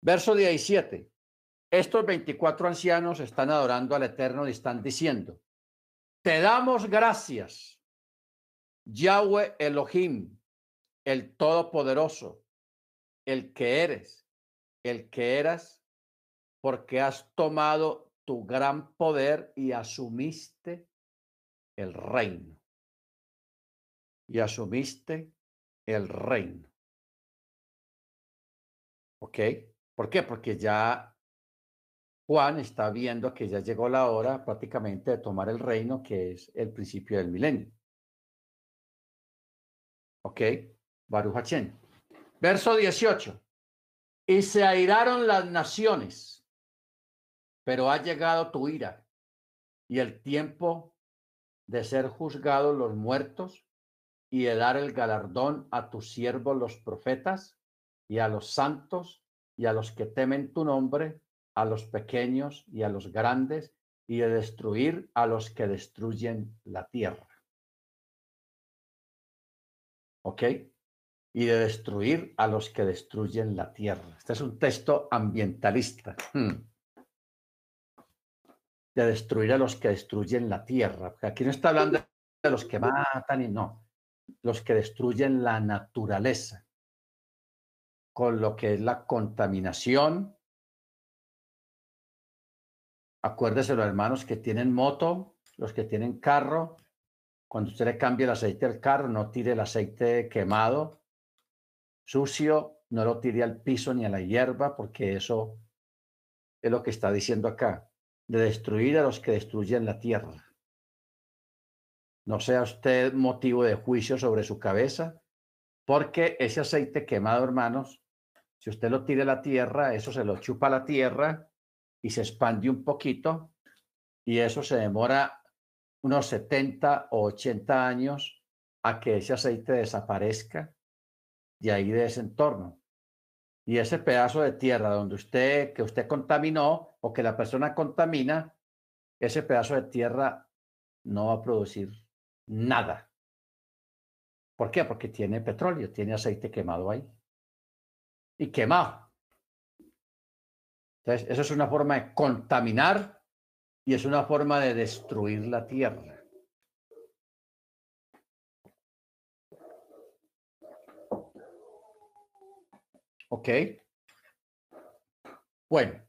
Verso 17. Estos 24 ancianos están adorando al Eterno y están diciendo, te damos gracias, Yahweh Elohim, el Todopoderoso, el que eres, el que eras, porque has tomado tu gran poder y asumiste el reino. Y asumiste el reino. ¿Ok? ¿Por qué? Porque ya Juan está viendo que ya llegó la hora prácticamente de tomar el reino, que es el principio del milenio. ¿Ok? Baruch Hachén. Verso 18. Y se airaron las naciones, pero ha llegado tu ira y el tiempo de ser juzgados los muertos y de dar el galardón a tus siervos los profetas y a los santos y a los que temen tu nombre, a los pequeños y a los grandes, y de destruir a los que destruyen la tierra. ¿Ok? Y de destruir a los que destruyen la tierra. Este es un texto ambientalista. De destruir a los que destruyen la tierra. aquí no está hablando de los que matan y no. Los que destruyen la naturaleza. Con lo que es la contaminación, Acuérdese los hermanos que tienen moto, los que tienen carro, cuando usted le cambie el aceite al carro, no tire el aceite quemado, sucio, no lo tire al piso ni a la hierba, porque eso es lo que está diciendo acá, de destruir a los que destruyen la tierra. No sea usted motivo de juicio sobre su cabeza, porque ese aceite quemado, hermanos, si usted lo tira a la tierra, eso se lo chupa a la tierra y se expande un poquito y eso se demora unos 70 o 80 años a que ese aceite desaparezca de ahí de ese entorno. Y ese pedazo de tierra donde usted, que usted contaminó o que la persona contamina, ese pedazo de tierra no va a producir nada. ¿Por qué? Porque tiene petróleo, tiene aceite quemado ahí. Y quemado. Entonces, eso es una forma de contaminar y es una forma de destruir la tierra. ¿Ok? Bueno,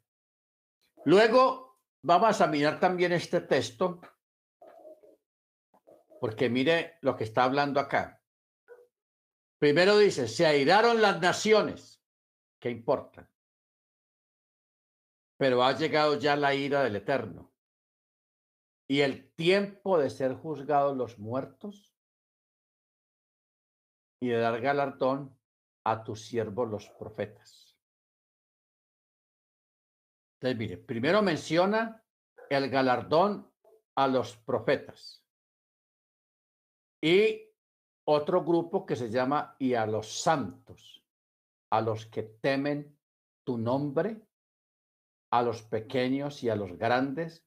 luego vamos a mirar también este texto, porque mire lo que está hablando acá. Primero dice, se airaron las naciones. ¿Qué importa? pero ha llegado ya la ira del Eterno y el tiempo de ser juzgados los muertos y de dar galardón a tus siervos los profetas. Entonces, mire, primero menciona el galardón a los profetas y otro grupo que se llama y a los santos, a los que temen tu nombre a los pequeños y a los grandes,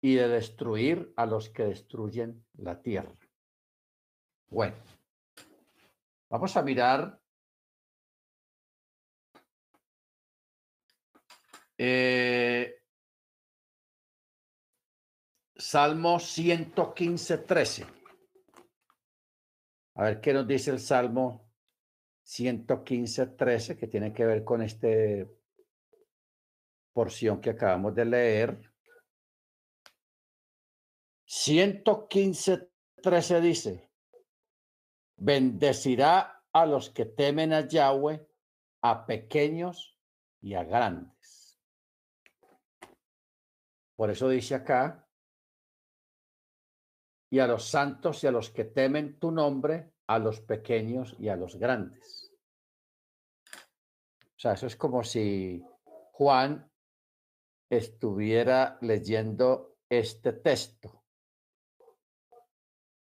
y de destruir a los que destruyen la tierra. Bueno, vamos a mirar eh, Salmo 115, 13. A ver qué nos dice el Salmo 115, 13, que tiene que ver con esta porción que acabamos de leer. 115, 13 dice, bendecirá a los que temen a Yahweh, a pequeños y a grandes. Por eso dice acá, y a los santos y a los que temen tu nombre, a los pequeños y a los grandes. O sea, eso es como si Juan estuviera leyendo este texto.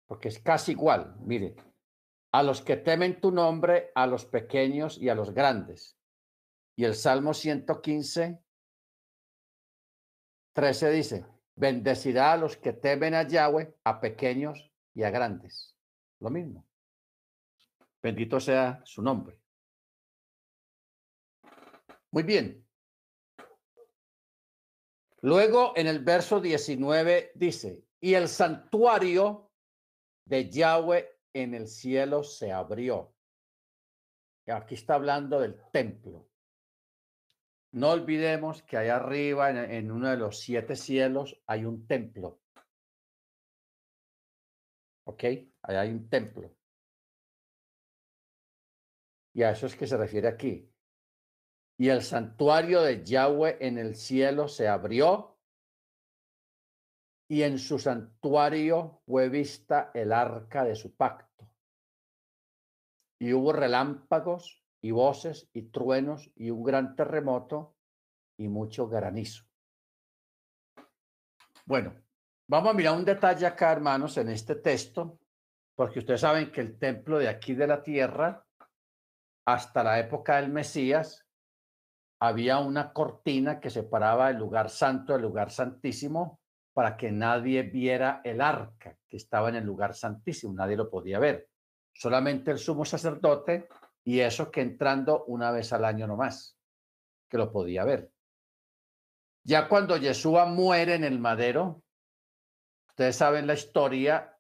Porque es casi igual, mire, a los que temen tu nombre, a los pequeños y a los grandes. Y el Salmo 115, 13 dice, bendecirá a los que temen a Yahweh, a pequeños y a grandes. Lo mismo. Bendito sea su nombre. Muy bien. Luego en el verso 19 dice, y el santuario de Yahweh en el cielo se abrió. Aquí está hablando del templo. No olvidemos que allá arriba, en, en uno de los siete cielos, hay un templo. ¿Ok? Allá hay un templo. Y a eso es que se refiere aquí y el santuario de Yahweh en el cielo se abrió y en su santuario fue vista el arca de su pacto. Y hubo relámpagos y voces y truenos y un gran terremoto y mucho granizo. Bueno, vamos a mirar un detalle acá, hermanos, en este texto, porque ustedes saben que el templo de aquí de la tierra, hasta la época del Mesías, había una cortina que separaba el lugar santo del lugar santísimo para que nadie viera el arca que estaba en el lugar santísimo, nadie lo podía ver, solamente el sumo sacerdote y eso que entrando una vez al año nomás, que lo podía ver. Ya cuando Yeshua muere en el madero, ustedes saben la historia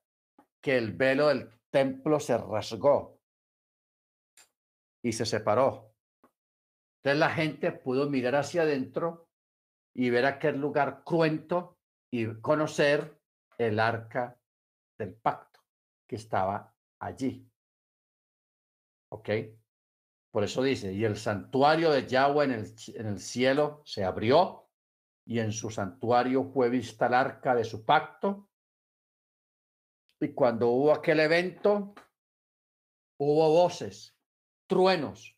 que el velo del templo se rasgó y se separó entonces la gente pudo mirar hacia adentro y ver aquel lugar cruento y conocer el arca del pacto que estaba allí. ¿Ok? Por eso dice, y el santuario de Yahweh en el, en el cielo se abrió y en su santuario fue vista el arca de su pacto. Y cuando hubo aquel evento, hubo voces, truenos,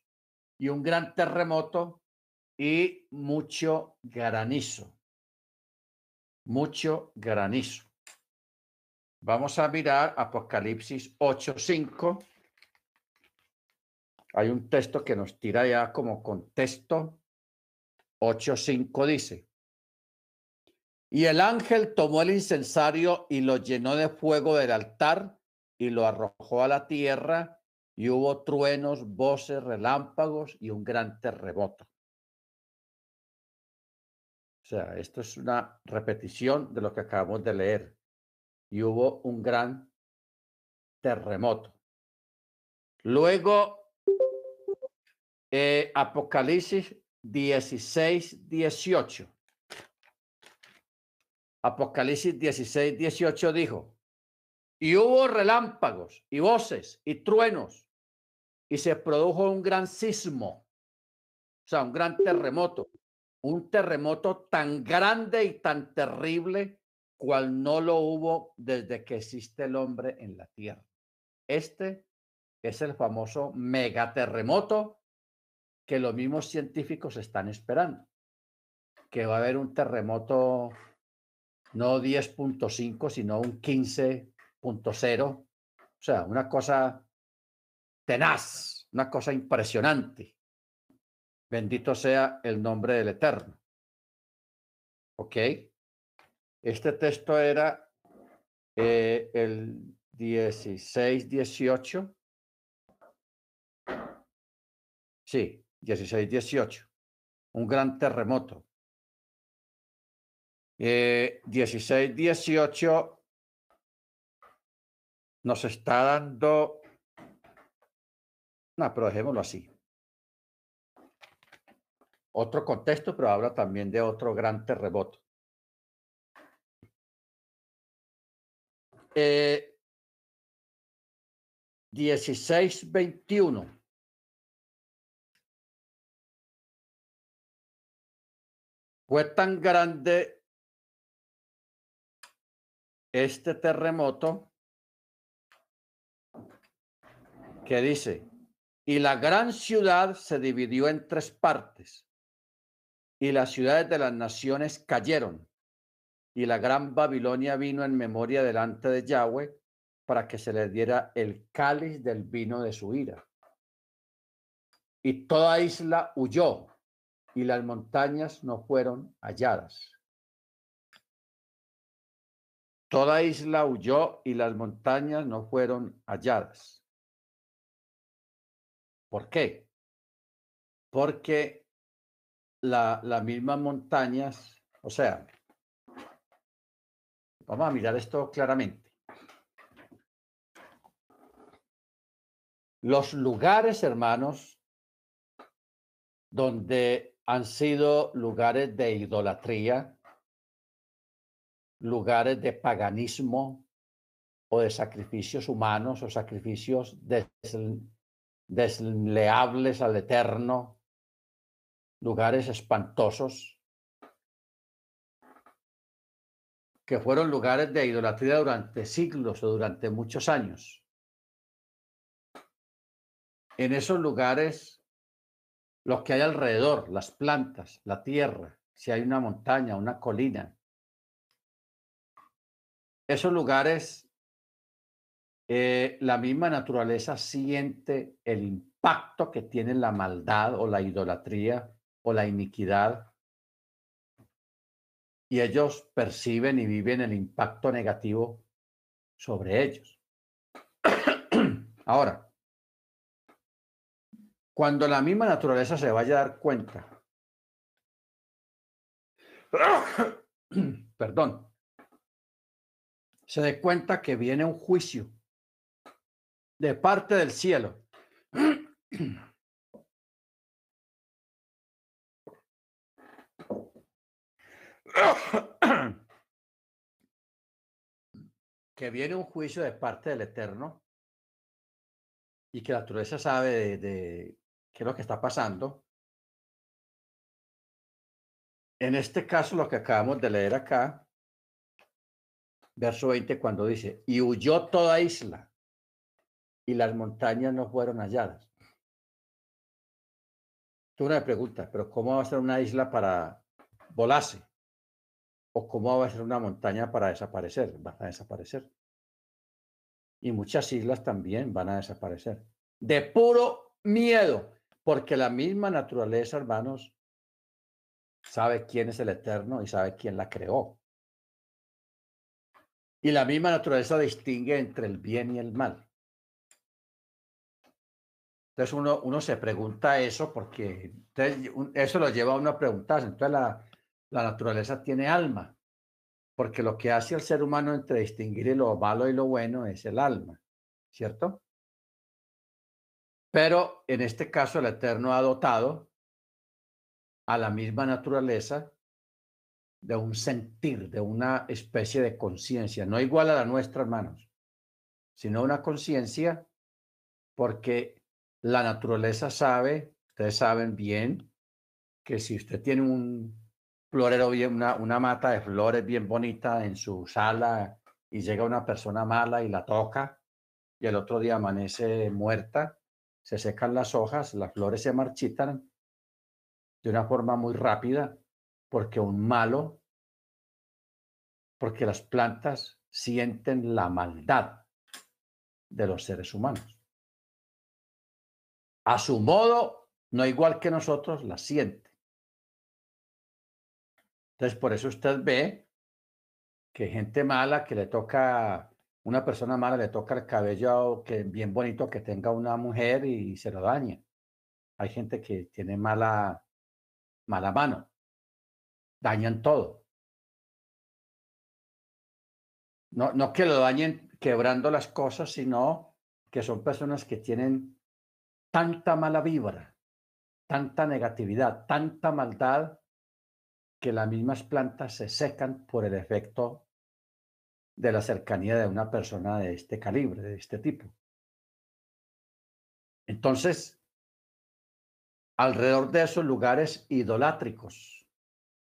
y un gran terremoto y mucho granizo. Mucho granizo. Vamos a mirar Apocalipsis 8.5. Hay un texto que nos tira ya como contexto. 8.5 dice, y el ángel tomó el incensario y lo llenó de fuego del altar y lo arrojó a la tierra y hubo truenos, voces, relámpagos y un gran terremoto. Sea, esto es una repetición de lo que acabamos de leer. Y hubo un gran terremoto. Luego, eh, Apocalipsis 16, 18. Apocalipsis 16, 18 dijo, y hubo relámpagos y voces y truenos y se produjo un gran sismo, o sea, un gran terremoto, un terremoto tan grande y tan terrible cual no lo hubo desde que existe el hombre en la tierra. Este es el famoso megaterremoto que los mismos científicos están esperando, que va a haber un terremoto no 10.5, sino un 15.0, o sea, una cosa tenaz, una cosa impresionante. Bendito sea el nombre del Eterno. ¿Ok? Este texto era eh, el 16, 18. Sí, 16, 18. Un gran terremoto. Eh, 16, 18 nos está dando No, pero dejémoslo así. Otro contexto, pero habla también de otro gran terremoto. Eh, 1621. Fue tan grande este terremoto que dice, y la gran ciudad se dividió en tres partes, y las ciudades de las naciones cayeron, y la gran Babilonia vino en memoria delante de Yahweh para que se le diera el cáliz del vino de su ira. Y toda isla huyó y las montañas no fueron halladas. Toda isla huyó y las montañas no fueron halladas. ¿Por qué? Porque la, las mismas montañas, o sea, vamos a mirar esto claramente. Los lugares, hermanos, donde han sido lugares de idolatría, lugares de paganismo o de sacrificios humanos o sacrificios desleables al Eterno, lugares espantosos, que fueron lugares de idolatría durante siglos o durante muchos años. En esos lugares lo que hay alrededor, las plantas, la tierra, si hay una montaña, una colina. Esos lugares, eh, la misma naturaleza siente el impacto que tiene la maldad o la idolatría o la iniquidad y ellos perciben y viven el impacto negativo sobre ellos. Ahora, cuando la misma naturaleza se vaya a dar cuenta, perdón, se dé cuenta que viene un juicio de parte del cielo. que viene un juicio de parte del Eterno y que la naturaleza sabe de, qué es lo que está pasando. En este caso, lo que acabamos de leer acá, verso 20, cuando dice, y huyó toda isla y las montañas no fueron halladas. Tú una pregunta, pero ¿cómo va a ser una isla para volarse? ¿O cómo va a ser una montaña para desaparecer? Van a desaparecer. Y muchas islas también van a desaparecer. De puro miedo porque la misma naturaleza, hermanos, sabe quién es el eterno y sabe quién la creó. Y la misma naturaleza distingue entre el bien y el mal. Entonces uno, uno se pregunta eso porque eso lo lleva a uno a. Entonces la, la naturaleza tiene alma, porque lo que hace el ser humano entre distinguir lo malo y lo bueno es el alma, ¿cierto? Pero en este caso el Eterno ha dotado a la misma naturaleza de un sentir, de una especie de conciencia, no igual a la nuestra, hermanos, sino una conciencia porque la naturaleza sabe, ustedes saben bien, que si usted tiene un florero bien, una, una mata de flores bien bonita en su sala y llega una persona mala y la toca y el otro día amanece muerta, se secan las hojas, las flores se marchitan de una forma muy rápida porque un malo, porque las plantas sienten la maldad de los seres humanos. A su modo, no igual que nosotros, la siente. Entonces, por eso usted ve que gente mala que le toca una persona mala le toca el cabello que bien bonito que tenga una mujer y se lo daña. Hay gente que tiene mala, mala mano. Dañan todo. No, no que lo dañen quebrando las cosas, sino que son personas que tienen tanta mala vibra, tanta negatividad, tanta maldad, que las mismas plantas se secan por el efecto de la cercanía de una persona de este calibre, de este tipo. Entonces, alrededor de esos lugares idolátricos,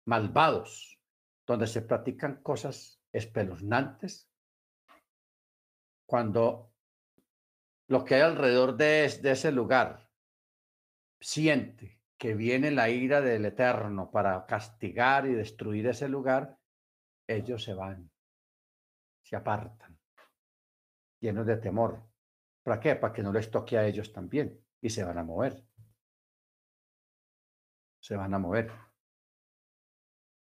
malvados, donde se practican cosas espeluznantes, cuando lo que hay alrededor de, ese lugar siente que viene la ira del Eterno para castigar y destruir ese lugar, ellos se van, se apartan, llenos de temor. ¿Para qué? Para que no les toque a ellos también y se van a mover. Se van a mover.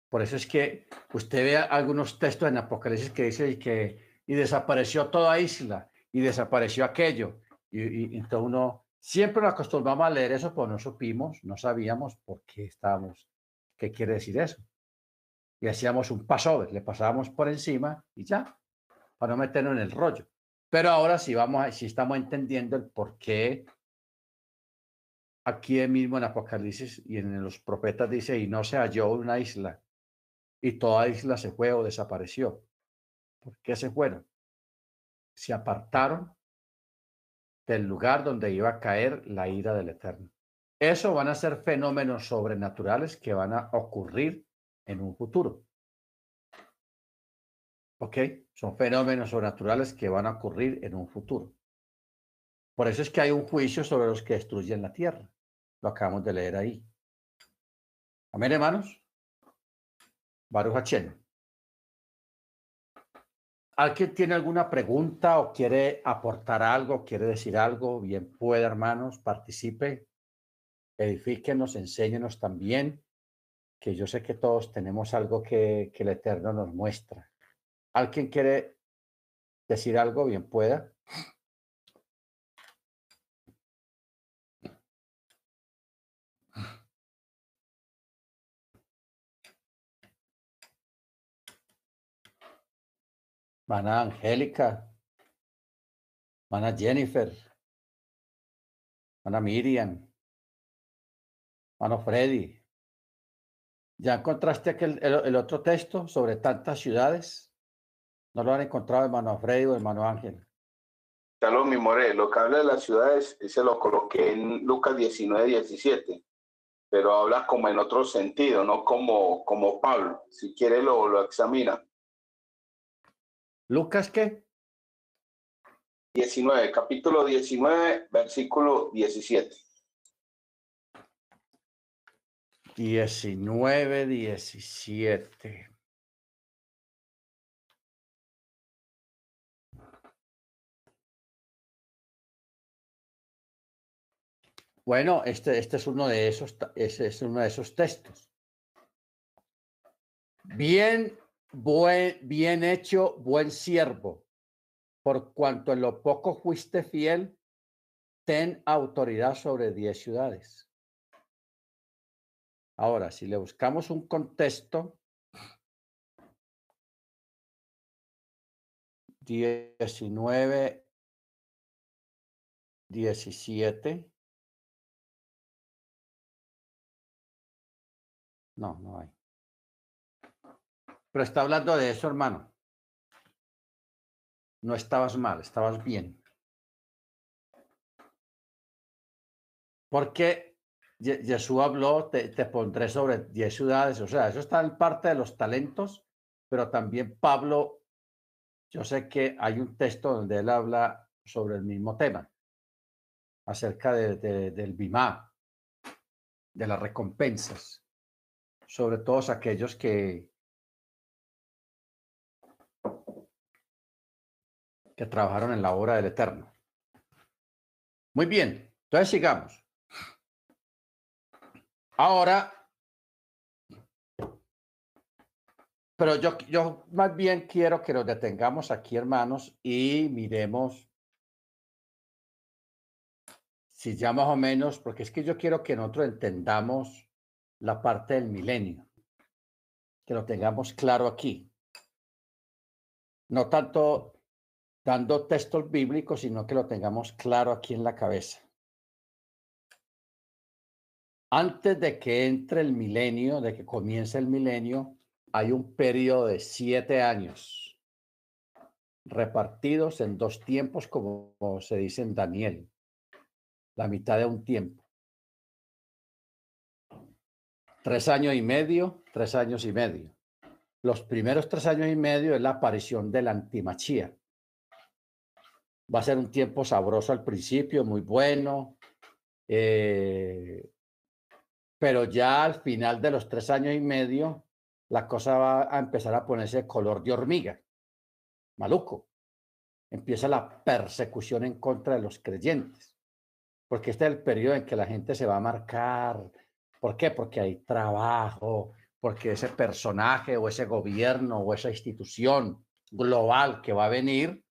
Por eso es que usted ve algunos textos en Apocalipsis que dice que y desapareció toda isla y desapareció aquello. Y, entonces uno siempre nos acostumbramos a leer eso, pues no supimos, no sabíamos por qué estábamos, qué quiere decir eso. Y hacíamos un paso, le pasábamos por encima y ya, para no meternos en el rollo. Pero ahora sí vamos, sí estamos entendiendo el por qué aquí mismo en Apocalipsis y en los profetas dice, y no se halló una isla y toda isla se fue o desapareció. ¿Por qué se fueron? Se apartaron del lugar donde iba a caer la ira del Eterno. Eso van a ser fenómenos sobrenaturales que van a ocurrir en un futuro. ¿Ok? Son fenómenos sobrenaturales que van a ocurrir en un futuro. Por eso es que hay un juicio sobre los que destruyen la tierra. Lo acabamos de leer ahí. Amén, hermanos. Baruch. ¿Alguien tiene alguna pregunta o quiere aportar algo, quiere decir algo? Bien puede, hermanos, participe, edifíquenos, enséñenos también, que yo sé que todos tenemos algo que, que el Eterno nos muestra. ¿Alguien quiere decir algo? Bien pueda. Mana Angélica, Mana Jennifer, Mana Miriam, Mano Freddy. ¿Ya encontraste aquel, el, otro texto sobre tantas ciudades? ¿No lo han encontrado hermano Freddy o hermano Ángel? lo mi more, lo que habla de las ciudades, se lo coloqué en Lucas 19, 17, pero habla como en otro sentido, no como, como Pablo. Si quiere lo, lo examina. Lucas qué? 19, capítulo 19, versículo 17. 19, 17. Bueno, este, este es uno de esos, ese es uno de esos textos. Bien bien hecho, buen siervo, por cuanto en lo poco fuiste fiel, ten autoridad sobre diez ciudades. Ahora, si le buscamos un contexto, 19, 17. No, no hay. Pero está hablando de eso, hermano. No estabas mal, estabas bien. Porque Jesús habló, te, pondré sobre diez ciudades. O sea, eso está en parte de los talentos, pero también Pablo, yo sé que hay un texto donde él habla sobre el mismo tema, acerca del Bimá, de las recompensas, sobre todos aquellos que, trabajaron en la obra del Eterno. Muy bien, entonces sigamos. Ahora, pero yo, yo más bien quiero que nos detengamos aquí, hermanos, y miremos si ya más o menos, porque es que yo quiero que nosotros entendamos la parte del milenio, que lo tengamos claro aquí. No tanto dando textos bíblicos, sino que lo tengamos claro aquí en la cabeza. antes de que entre el milenio, de que comience el milenio, hay un periodo de siete años repartidos en dos tiempos, como se dice en Daniel, la mitad de un tiempo. Tres años y medio, tres años y medio. Los primeros tres años y medio es la aparición de la antimachía. Va a ser un tiempo sabroso al principio, muy bueno, eh, pero ya al final de los tres años y medio, la cosa va a empezar a ponerse color de hormiga. Maluco. Empieza la persecución en contra de los creyentes. Porque este es el periodo en que la gente se va a marcar. ¿Por qué? Porque hay trabajo, porque ese personaje o ese gobierno o esa institución global que va a venir,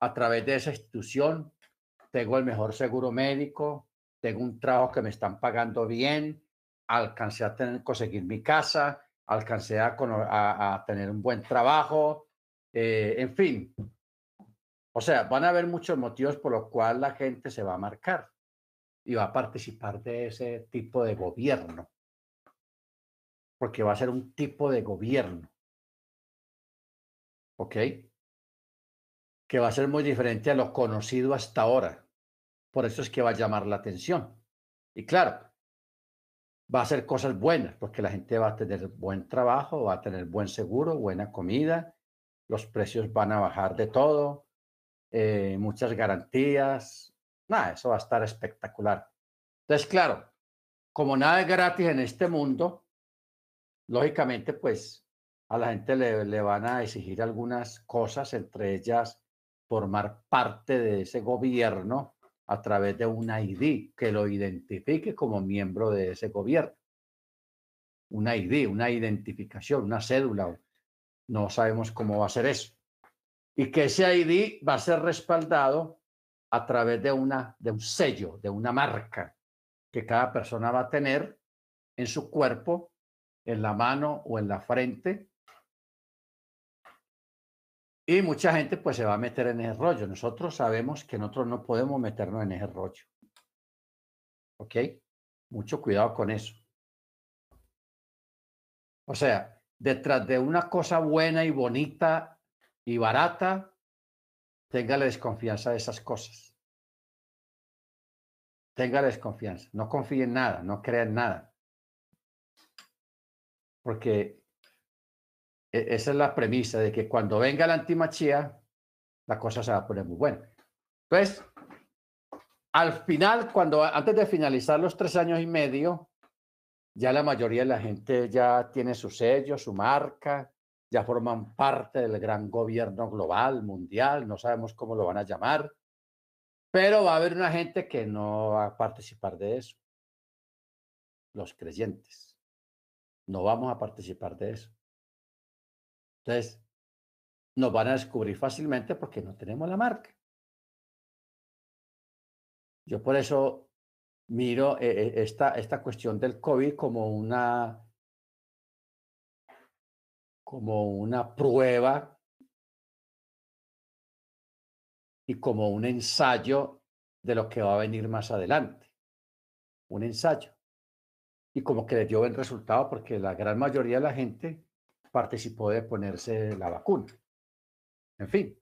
a través de esa institución, tengo el mejor seguro médico, tengo un trabajo que me están pagando bien, alcancé a tener, conseguir mi casa, alcancé a, tener un buen trabajo, eh, en fin. O sea, van a haber muchos motivos por los cuales la gente se va a marcar y va a participar de ese tipo de gobierno, porque va a ser un tipo de gobierno, ¿ok? Que va a ser muy diferente a lo conocido hasta ahora. Por eso es que va a llamar la atención. Y claro, va a hacer cosas buenas, porque la gente va a tener buen trabajo, va a tener buen seguro, buena comida, los precios van a bajar de todo, eh, muchas garantías. Nada, eso va a estar espectacular. Entonces, claro, como nada es gratis en este mundo, lógicamente, pues a la gente le, le van a exigir algunas cosas, entre ellas formar parte de ese gobierno a través de un ID que lo identifique como miembro de ese gobierno. Un ID, una identificación, una cédula. No sabemos cómo va a ser eso. Y que ese ID va a ser respaldado a través de, una, de un sello, de una marca que cada persona va a tener en su cuerpo, en la mano o en la frente, y mucha gente pues se va a meter en ese rollo. Nosotros sabemos que nosotros no podemos meternos en ese rollo. ¿Ok? Mucho cuidado con eso. O sea, detrás de una cosa buena y bonita y barata, tenga la desconfianza de esas cosas. Tenga desconfianza. No confíe en nada, no crea en nada. Porque esa es la premisa de que cuando venga la antimachía, la cosa se va a poner muy buena. Entonces, al final, cuando antes de finalizar los tres años y medio, ya la mayoría de la gente ya tiene su sello, su marca, ya forman parte del gran gobierno global, mundial, no sabemos cómo lo van a llamar, pero va a haber una gente que no va a participar de eso. Los creyentes. No vamos a participar de eso. Entonces, nos van a descubrir fácilmente porque no tenemos la marca. Yo por eso miro eh, eh, esta, esta cuestión del COVID como una, como una prueba y como un ensayo de lo que va a venir más adelante. Un ensayo. Y como que le dio buen resultado porque la gran mayoría de la gente participó de ponerse la vacuna. En fin.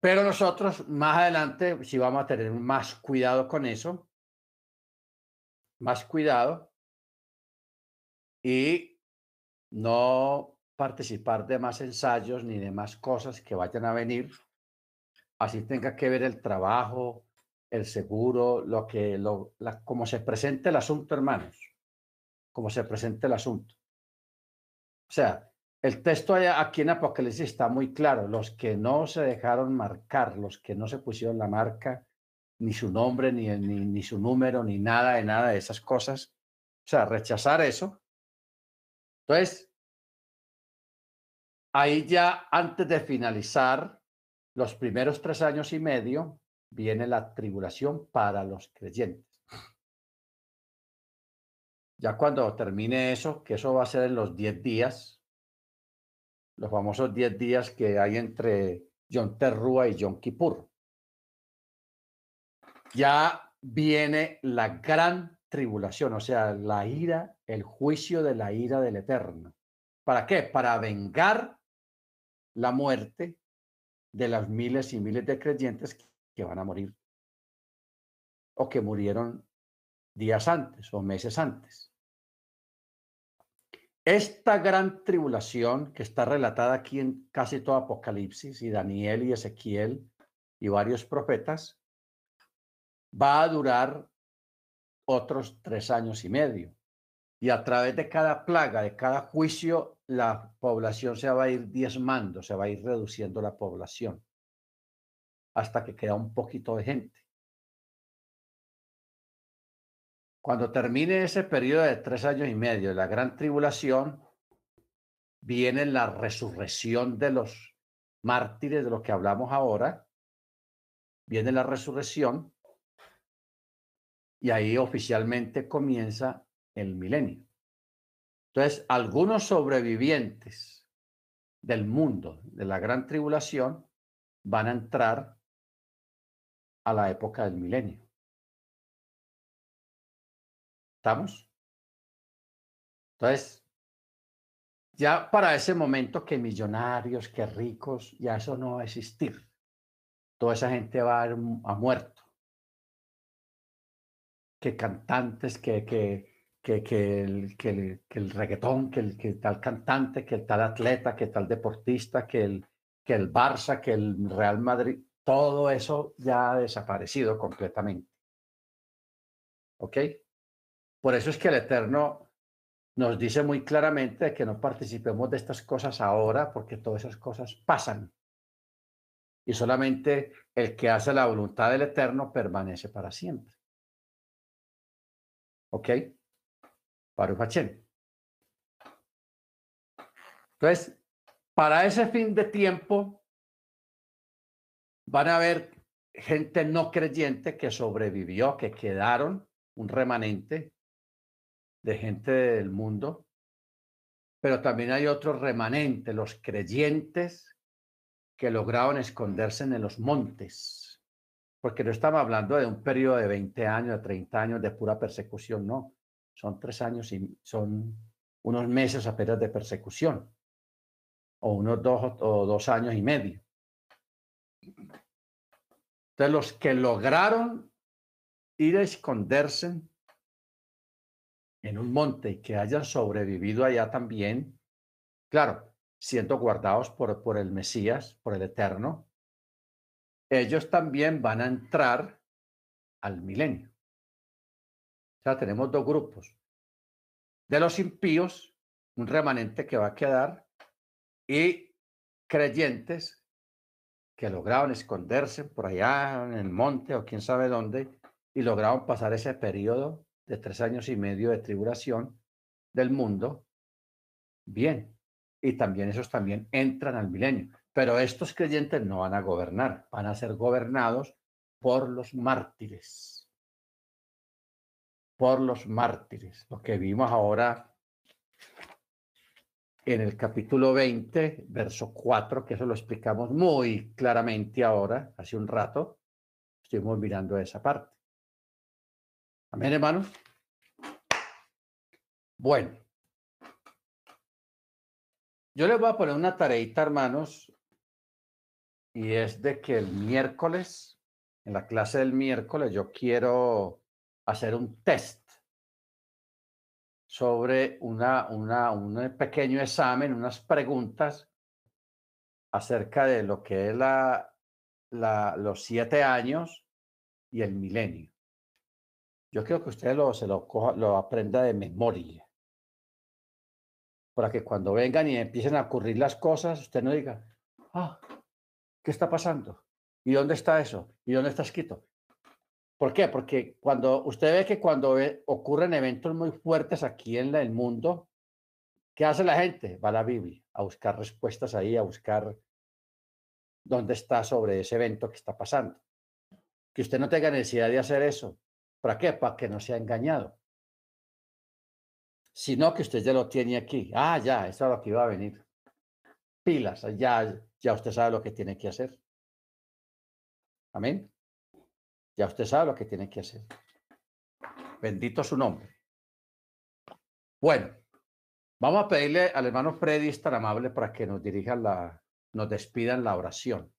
Pero nosotros más adelante sí vamos a tener más cuidado con eso, más cuidado y no participar de más ensayos ni de más cosas que vayan a venir. Así tenga que ver el trabajo, el seguro, lo que, lo, como se presente el asunto, hermanos, como se presente el asunto. O sea, el texto aquí en Apocalipsis está muy claro. Los que no se dejaron marcar, los que no se pusieron la marca, ni su nombre, ni, ni, ni su número, ni nada de nada de esas cosas. O sea, rechazar eso. Entonces, ahí ya antes de finalizar los primeros tres años y medio, viene la tribulación para los creyentes. Ya cuando termine eso, que eso va a ser en los 10 días, los famosos 10 días que hay entre John Terrúa y John Kippur. Ya viene la gran tribulación, o sea, la ira, el juicio de la ira del Eterno. ¿Para qué? Para vengar la muerte de las miles y miles de creyentes que van a morir o que murieron días antes o meses antes. Esta gran tribulación que está relatada aquí en casi todo Apocalipsis y Daniel y Ezequiel y varios profetas, va a durar otros tres años y medio. Y a través de cada plaga, de cada juicio, la población se va a ir diezmando, se va a ir reduciendo la población hasta que queda un poquito de gente. Cuando termine ese periodo de tres años y medio, la gran tribulación, viene la resurrección de los mártires de lo que hablamos ahora, viene la resurrección y ahí oficialmente comienza el milenio. Entonces, algunos sobrevivientes del mundo de la gran tribulación van a entrar a la época del milenio. ¿Estamos? Entonces, ya para ese momento que millonarios, que ricos, ya eso no va a existir. Toda esa gente va a, a muerto. Que cantantes, que, que, que, que, el, reggaetón, que el que tal cantante, que el tal atleta, que tal deportista, que el, que el Barça, que el Real Madrid, todo eso ya ha desaparecido completamente. ¿Ok? Por eso es que el Eterno nos dice muy claramente que no participemos de estas cosas ahora, porque todas esas cosas pasan. Y solamente el que hace la voluntad del Eterno permanece para siempre. ¿Ok? Baruch Entonces, para ese fin de tiempo, van a haber gente no creyente que sobrevivió, que quedaron, un remanente, de gente del mundo, pero también hay otro remanente, los creyentes que lograron esconderse en los montes, porque no estamos hablando de un periodo de 20 años, de 30 años de pura persecución, no, son tres años y son unos meses apenas de persecución, o unos dos o dos años y medio. Entonces, los que lograron ir a esconderse en un monte que hayan sobrevivido allá también, claro, siendo guardados por, por el Mesías, por el Eterno, ellos también van a entrar al milenio. O sea, tenemos dos grupos. De los impíos, un remanente que va a quedar, y creyentes que lograron esconderse por allá en el monte o quién sabe dónde, y lograron pasar ese periodo de tres años y medio de tribulación del mundo, bien. Y también esos también entran al milenio. Pero estos creyentes no van a gobernar, van a ser gobernados por los mártires. Por los mártires. Lo que vimos ahora en el capítulo 20, verso 4, que eso lo explicamos muy claramente ahora, hace un rato. Estuvimos mirando esa parte. Amén, hermanos. Bueno. Yo les voy a poner una tareita, hermanos, y es de que el miércoles, en la clase del miércoles, yo quiero hacer un test sobre una, una, un pequeño examen, unas preguntas acerca de lo que es la, la, los siete años y el milenio. Yo creo que usted lo, se lo, lo aprenda de memoria. Para que cuando vengan y empiecen a ocurrir las cosas, usted no diga, ah, ¿qué está pasando? ¿Y dónde está eso? ¿Y dónde está escrito? ¿Por qué? Porque cuando usted ve que cuando ocurren eventos muy fuertes aquí en el mundo, ¿qué hace la gente? Va a la Biblia a buscar respuestas ahí, a buscar dónde está sobre ese evento que está pasando. Que usted no tenga necesidad de hacer eso. ¿Para qué? Para que no sea engañado. Sino que usted ya lo tiene aquí. Ah, ya, eso es lo que iba a venir. Pilas, ya, ya usted sabe lo que tiene que hacer. Amén. Ya usted sabe lo que tiene que hacer. Bendito su nombre. Bueno, vamos a pedirle al hermano Freddy, tan amable, para que nos dirija la, nos despida en la oración.